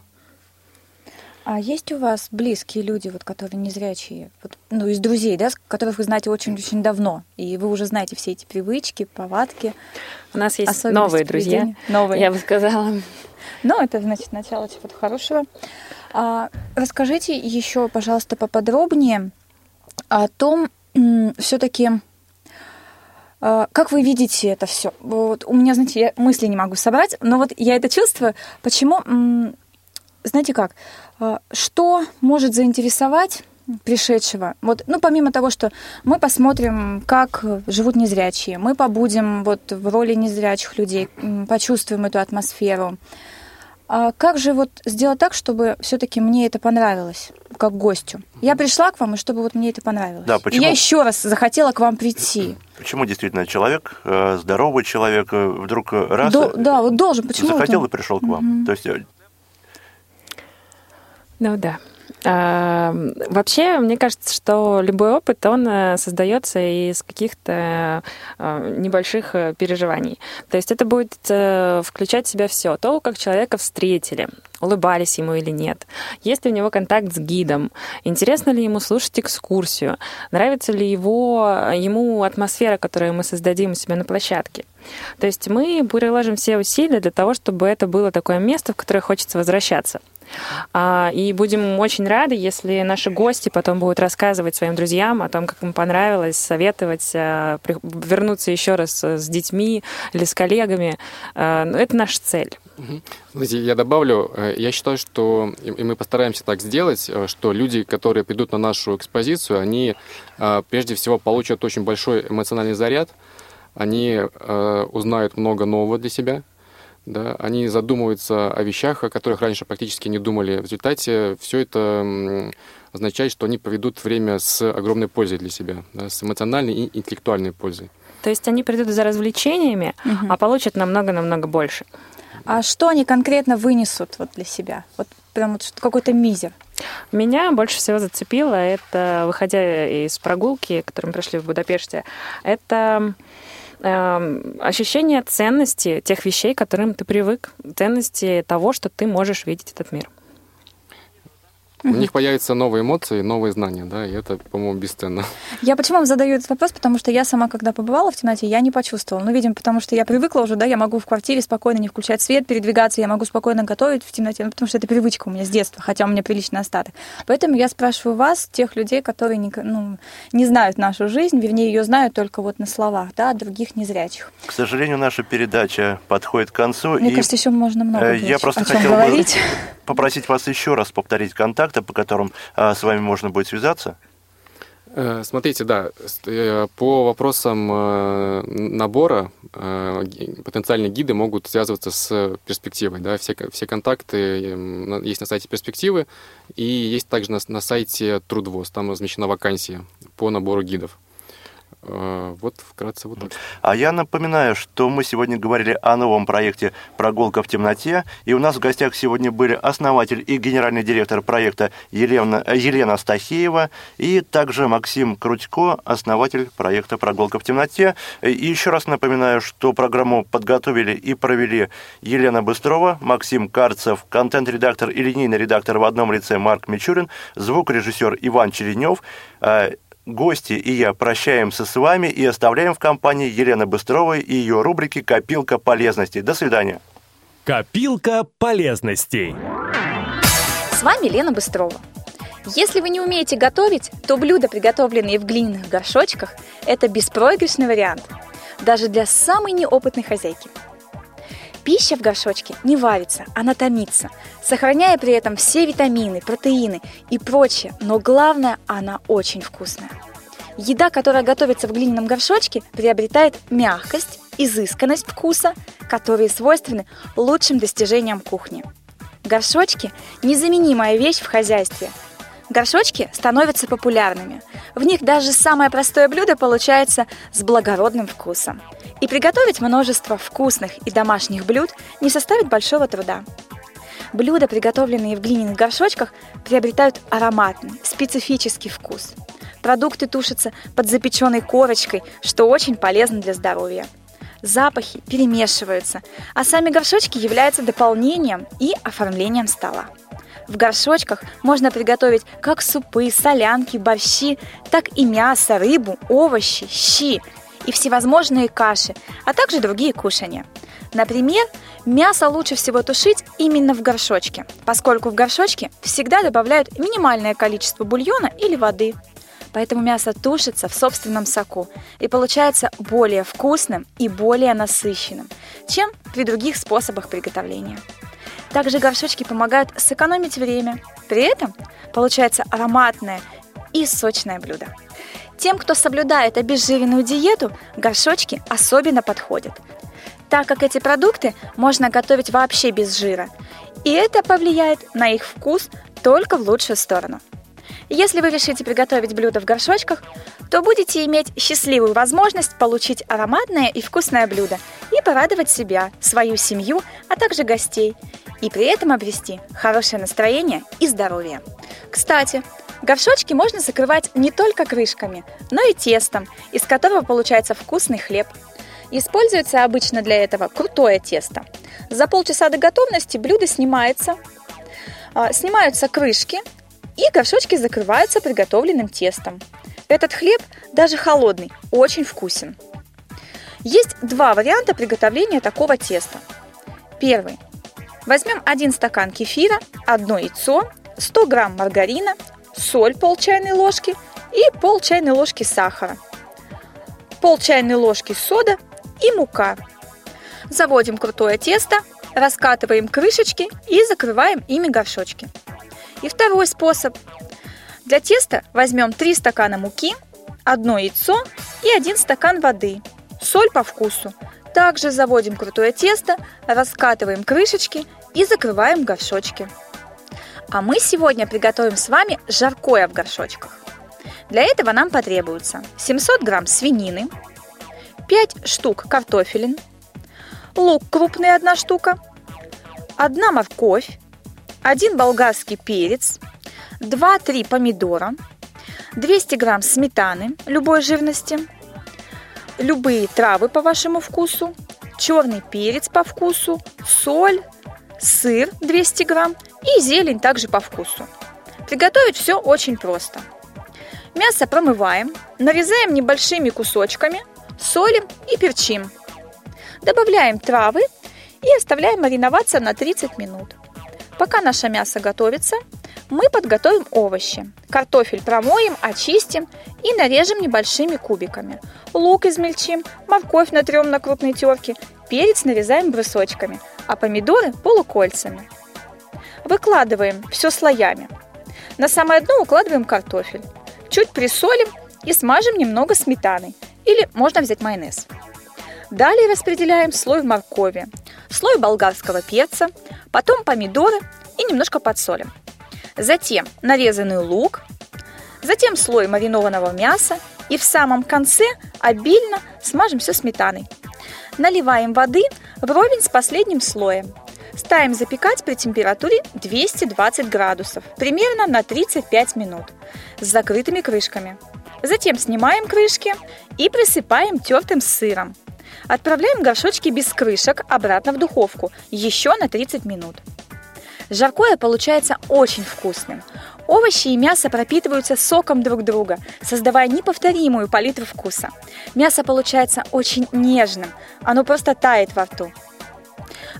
А есть у вас близкие люди, вот, которые незрячие, вот, ну, из друзей, да, которых вы знаете очень-очень давно, и вы уже знаете все эти привычки, повадки, У нас есть новые друзья? Новые. я бы сказала. Но это, значит, начало чего-то хорошего. А, расскажите еще, пожалуйста, поподробнее о том, все-таки, как вы видите это все? Вот у меня, знаете, я мысли не могу собрать, но вот я это чувствую. Почему, знаете как, а, что может заинтересовать пришедшего. Вот, ну, помимо того, что мы посмотрим, как живут незрячие, мы побудем вот в роли незрячих людей, почувствуем эту атмосферу. А как же вот сделать так, чтобы все-таки мне это понравилось, как гостю? Я пришла к вам, и чтобы вот мне это понравилось. Да, И почему? я еще раз захотела к вам прийти. Почему действительно человек, э, здоровый человек, э, вдруг э, раз До- да, вот должен. Почему захотел это? и пришел к вам? Мгм. То есть Ну да. А, Вообще, мне кажется, что любой опыт, он э, создается из каких-то э, небольших э, переживаний. То есть это будет включать в себя все. То, как человека встретили, улыбались ему или нет, есть ли у него контакт с гидом, интересно ли ему слушать экскурсию, нравится ли его, ему атмосфера, которую мы создадим у себя на площадке. То есть мы приложим все усилия для того, чтобы это было такое место, в которое хочется возвращаться. А, И будем очень рады, если наши гости потом будут рассказывать своим друзьям о том, как им понравилось, советовать, а, вернуться еще раз с детьми или с коллегами. А, ну, Это наша цель. Знаете, я добавлю, э, я считаю, что, и мы постараемся так сделать, э, что люди, которые придут на нашу экспозицию, они э, прежде всего получат очень большой эмоциональный заряд, они э, узнают много нового для себя, да, они задумываются о вещах, о которых раньше практически не думали. В результате все это означает, что они проведут время с огромной пользой для себя, да, с эмоциональной и интеллектуальной пользой. То есть они придут за развлечениями, Мгм. а получат намного-намного больше. А что они конкретно вынесут вот для себя? Вот прям вот что- какой-то мизер. Меня больше всего зацепило, это, выходя из прогулки, которую мы прошли в Будапеште, это эм, ощущение ценности тех вещей, к которым ты привык, ценности того, что ты можешь видеть этот мир. У них появятся новые эмоции, новые знания, да, и это, по-моему, бесценно. Я почему вам задаю этот вопрос? Потому что я сама, когда побывала в темноте, я не почувствовала. Ну, видимо, потому что я привыкла уже, да, я могу в квартире спокойно не включать свет, передвигаться, я могу спокойно готовить в темноте, ну, потому что это привычка у меня с детства, хотя у меня приличный остаток. Поэтому я спрашиваю вас, тех людей, которые не, ну, не знают нашу жизнь, вернее, ее знают только вот на словах, да, а других незрячих. К сожалению, наша передача подходит к концу. Мне и, кажется, еще можно много э, Я о просто чем хотел бы говорить. попросить вас еще раз повторить контакты, по которым а, с вами можно будет связаться. Э, Смотрите, да, э, по вопросам э, набора потенциальные гиды могут связываться с перспективой. Да? Все, все контакты э, на- есть на сайте перспективы и есть также на, на сайте Трудвоз. Там размещена вакансия по набору гидов. Э, Вот вкратце вот так. А я напоминаю, что мы сегодня говорили о новом проекте «Прогулка в темноте», и у нас в гостях сегодня были основатель и генеральный директор проекта Елена, э, Елена Стахеева и также Максим Крутько, основатель проекта «Прогулка в темноте». И еще раз напоминаю, что программу подготовили и провели Елена Быстрова, Максим Карцев, контент-редактор и линейный редактор в одном лице Марк Мичурин, звукорежиссер Иван Черенев, э, Гости и я прощаемся с вами и оставляем в компании Елены Быстровой и ее рубрики «Копилка полезностей». До свидания. Копилка полезностей. С вами Лена Быстрова. Если вы не умеете готовить, то блюда, приготовленные в глиняных горшочках, это беспроигрышный вариант, даже для самой неопытной хозяйки. Пища в горшочке не варится, она томится, сохраняя при этом все витамины, протеины и прочее, но главное, она очень вкусная. Еда, которая готовится в глиняном горшочке, приобретает мягкость, изысканность вкуса, которые свойственны лучшим достижениям кухни. Горшочки – незаменимая вещь в хозяйстве. Горшочки становятся популярными. В них даже самое простое блюдо получается с благородным вкусом. И приготовить множество вкусных и домашних блюд не составит большого труда. Блюда, приготовленные в глиняных горшочках, приобретают ароматный, специфический вкус. Продукты тушатся под запеченной корочкой, что очень полезно для здоровья. Запахи перемешиваются, а сами горшочки являются дополнением и оформлением стола. В горшочках можно приготовить как супы, солянки, борщи, так и мясо, рыбу, овощи, щи. и всевозможные каши, а также другие кушания. Например, мясо лучше всего тушить именно в горшочке, поскольку в горшочке всегда добавляют минимальное количество бульона или воды. Поэтому мясо тушится в собственном соку и получается более вкусным и более насыщенным, чем при других способах приготовления. Также горшочки помогают сэкономить время. При этом получается ароматное и сочное блюдо. Тем, кто соблюдает обезжиренную диету, горшочки особенно подходят, так как эти продукты можно готовить вообще без жира. И это повлияет на их вкус только в лучшую сторону. Если вы решите приготовить блюдо в горшочках, то будете иметь счастливую возможность получить ароматное и вкусное блюдо и порадовать себя, свою семью, а также гостей, и при этом обрести хорошее настроение и здоровье. Кстати, горшочки можно закрывать не только крышками, но и тестом, из которого получается вкусный хлеб. Используется обычно для этого крутое тесто. За полчаса до готовности блюдо снимается, а, снимаются крышки, и горшочки закрываются приготовленным тестом. Этот хлеб, даже холодный, очень вкусен. Есть два варианта приготовления такого теста. Первый. Возьмем один стакан кефира, одно яйцо, 100 грамм маргарина, соль пол чайной ложки и пол чайной ложки сахара, пол чайной ложки сода и мука. Заводим крутое тесто, раскатываем крышечки и закрываем ими горшочки. И второй способ. Для теста возьмем 3 стакана муки, одно яйцо и один стакан воды, соль по вкусу. Также заводим крутое тесто, раскатываем крышечки и закрываем горшочки. А мы сегодня приготовим с вами жаркое в горшочках. Для этого нам потребуется 700 грамм свинины, 5 штук картофелин, лук крупный 1 штука, 1 морковь, 1 болгарский перец, 2-3 помидора, 200 грамм сметаны любой жирности, любые травы по вашему вкусу, черный перец по вкусу, соль, сыр 200 грамм и зелень также по вкусу. Приготовить все очень просто. Мясо промываем, нарезаем небольшими кусочками, солим и перчим. Добавляем травы и оставляем мариноваться на 30 минут. Пока наше мясо готовится, мы подготовим овощи. Картофель промоем, очистим и нарежем небольшими кубиками. Лук измельчим, морковь натрем на крупной терке, перец нарезаем брусочками, а помидоры полукольцами. Выкладываем все слоями. На самое дно укладываем картофель. Чуть присолим и смажем немного сметаной. Или можно взять майонез. Далее распределяем слой моркови, слой болгарского перца, потом помидоры и немножко подсолим. Затем нарезанный лук, затем слой маринованного мяса и в самом конце обильно смажем все сметаной. Наливаем воды вровень с последним слоем. Ставим запекать при температуре 220 градусов, примерно на 35 минут, с закрытыми крышками. Затем снимаем крышки и присыпаем тертым сыром. Отправляем горшочки без крышек обратно в духовку еще на 30 минут. Жаркое получается очень вкусным. Овощи и мясо пропитываются соком друг друга, создавая неповторимую палитру вкуса. Мясо получается очень нежным, оно просто тает во рту.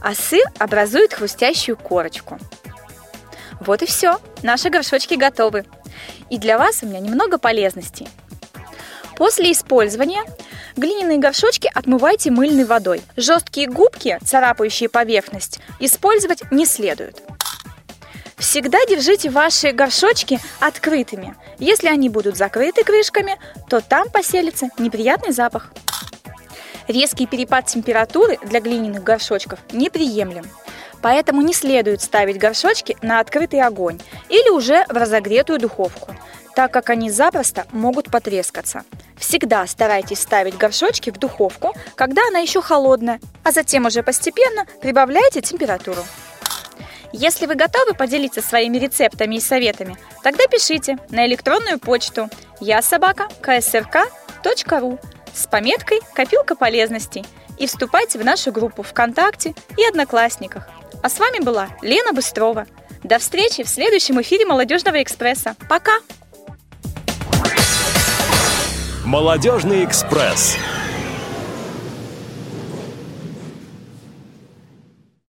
А сыр образует хрустящую корочку. Вот и все, наши горшочки готовы. И для вас у меня немного полезностей. После использования глиняные горшочки отмывайте мыльной водой. Жесткие губки, царапающие поверхность, использовать не следует. Всегда держите ваши горшочки открытыми. Если они будут закрыты крышками, то там поселится неприятный запах. Резкий перепад температуры для глиняных горшочков неприемлем. Поэтому не следует ставить горшочки на открытый огонь или уже в разогретую духовку так как они запросто могут потрескаться. Всегда старайтесь ставить горшочки в духовку, когда она еще холодная, а затем уже постепенно прибавляйте температуру. Если вы готовы поделиться своими рецептами и советами, тогда пишите на электронную почту я собака ksrk.ru с пометкой «Копилка полезностей» и вступайте в нашу группу ВКонтакте и Одноклассниках. А с вами была Лена Быстрова. До встречи в следующем эфире «Молодежного экспресса». Пока! Молодежный экспресс.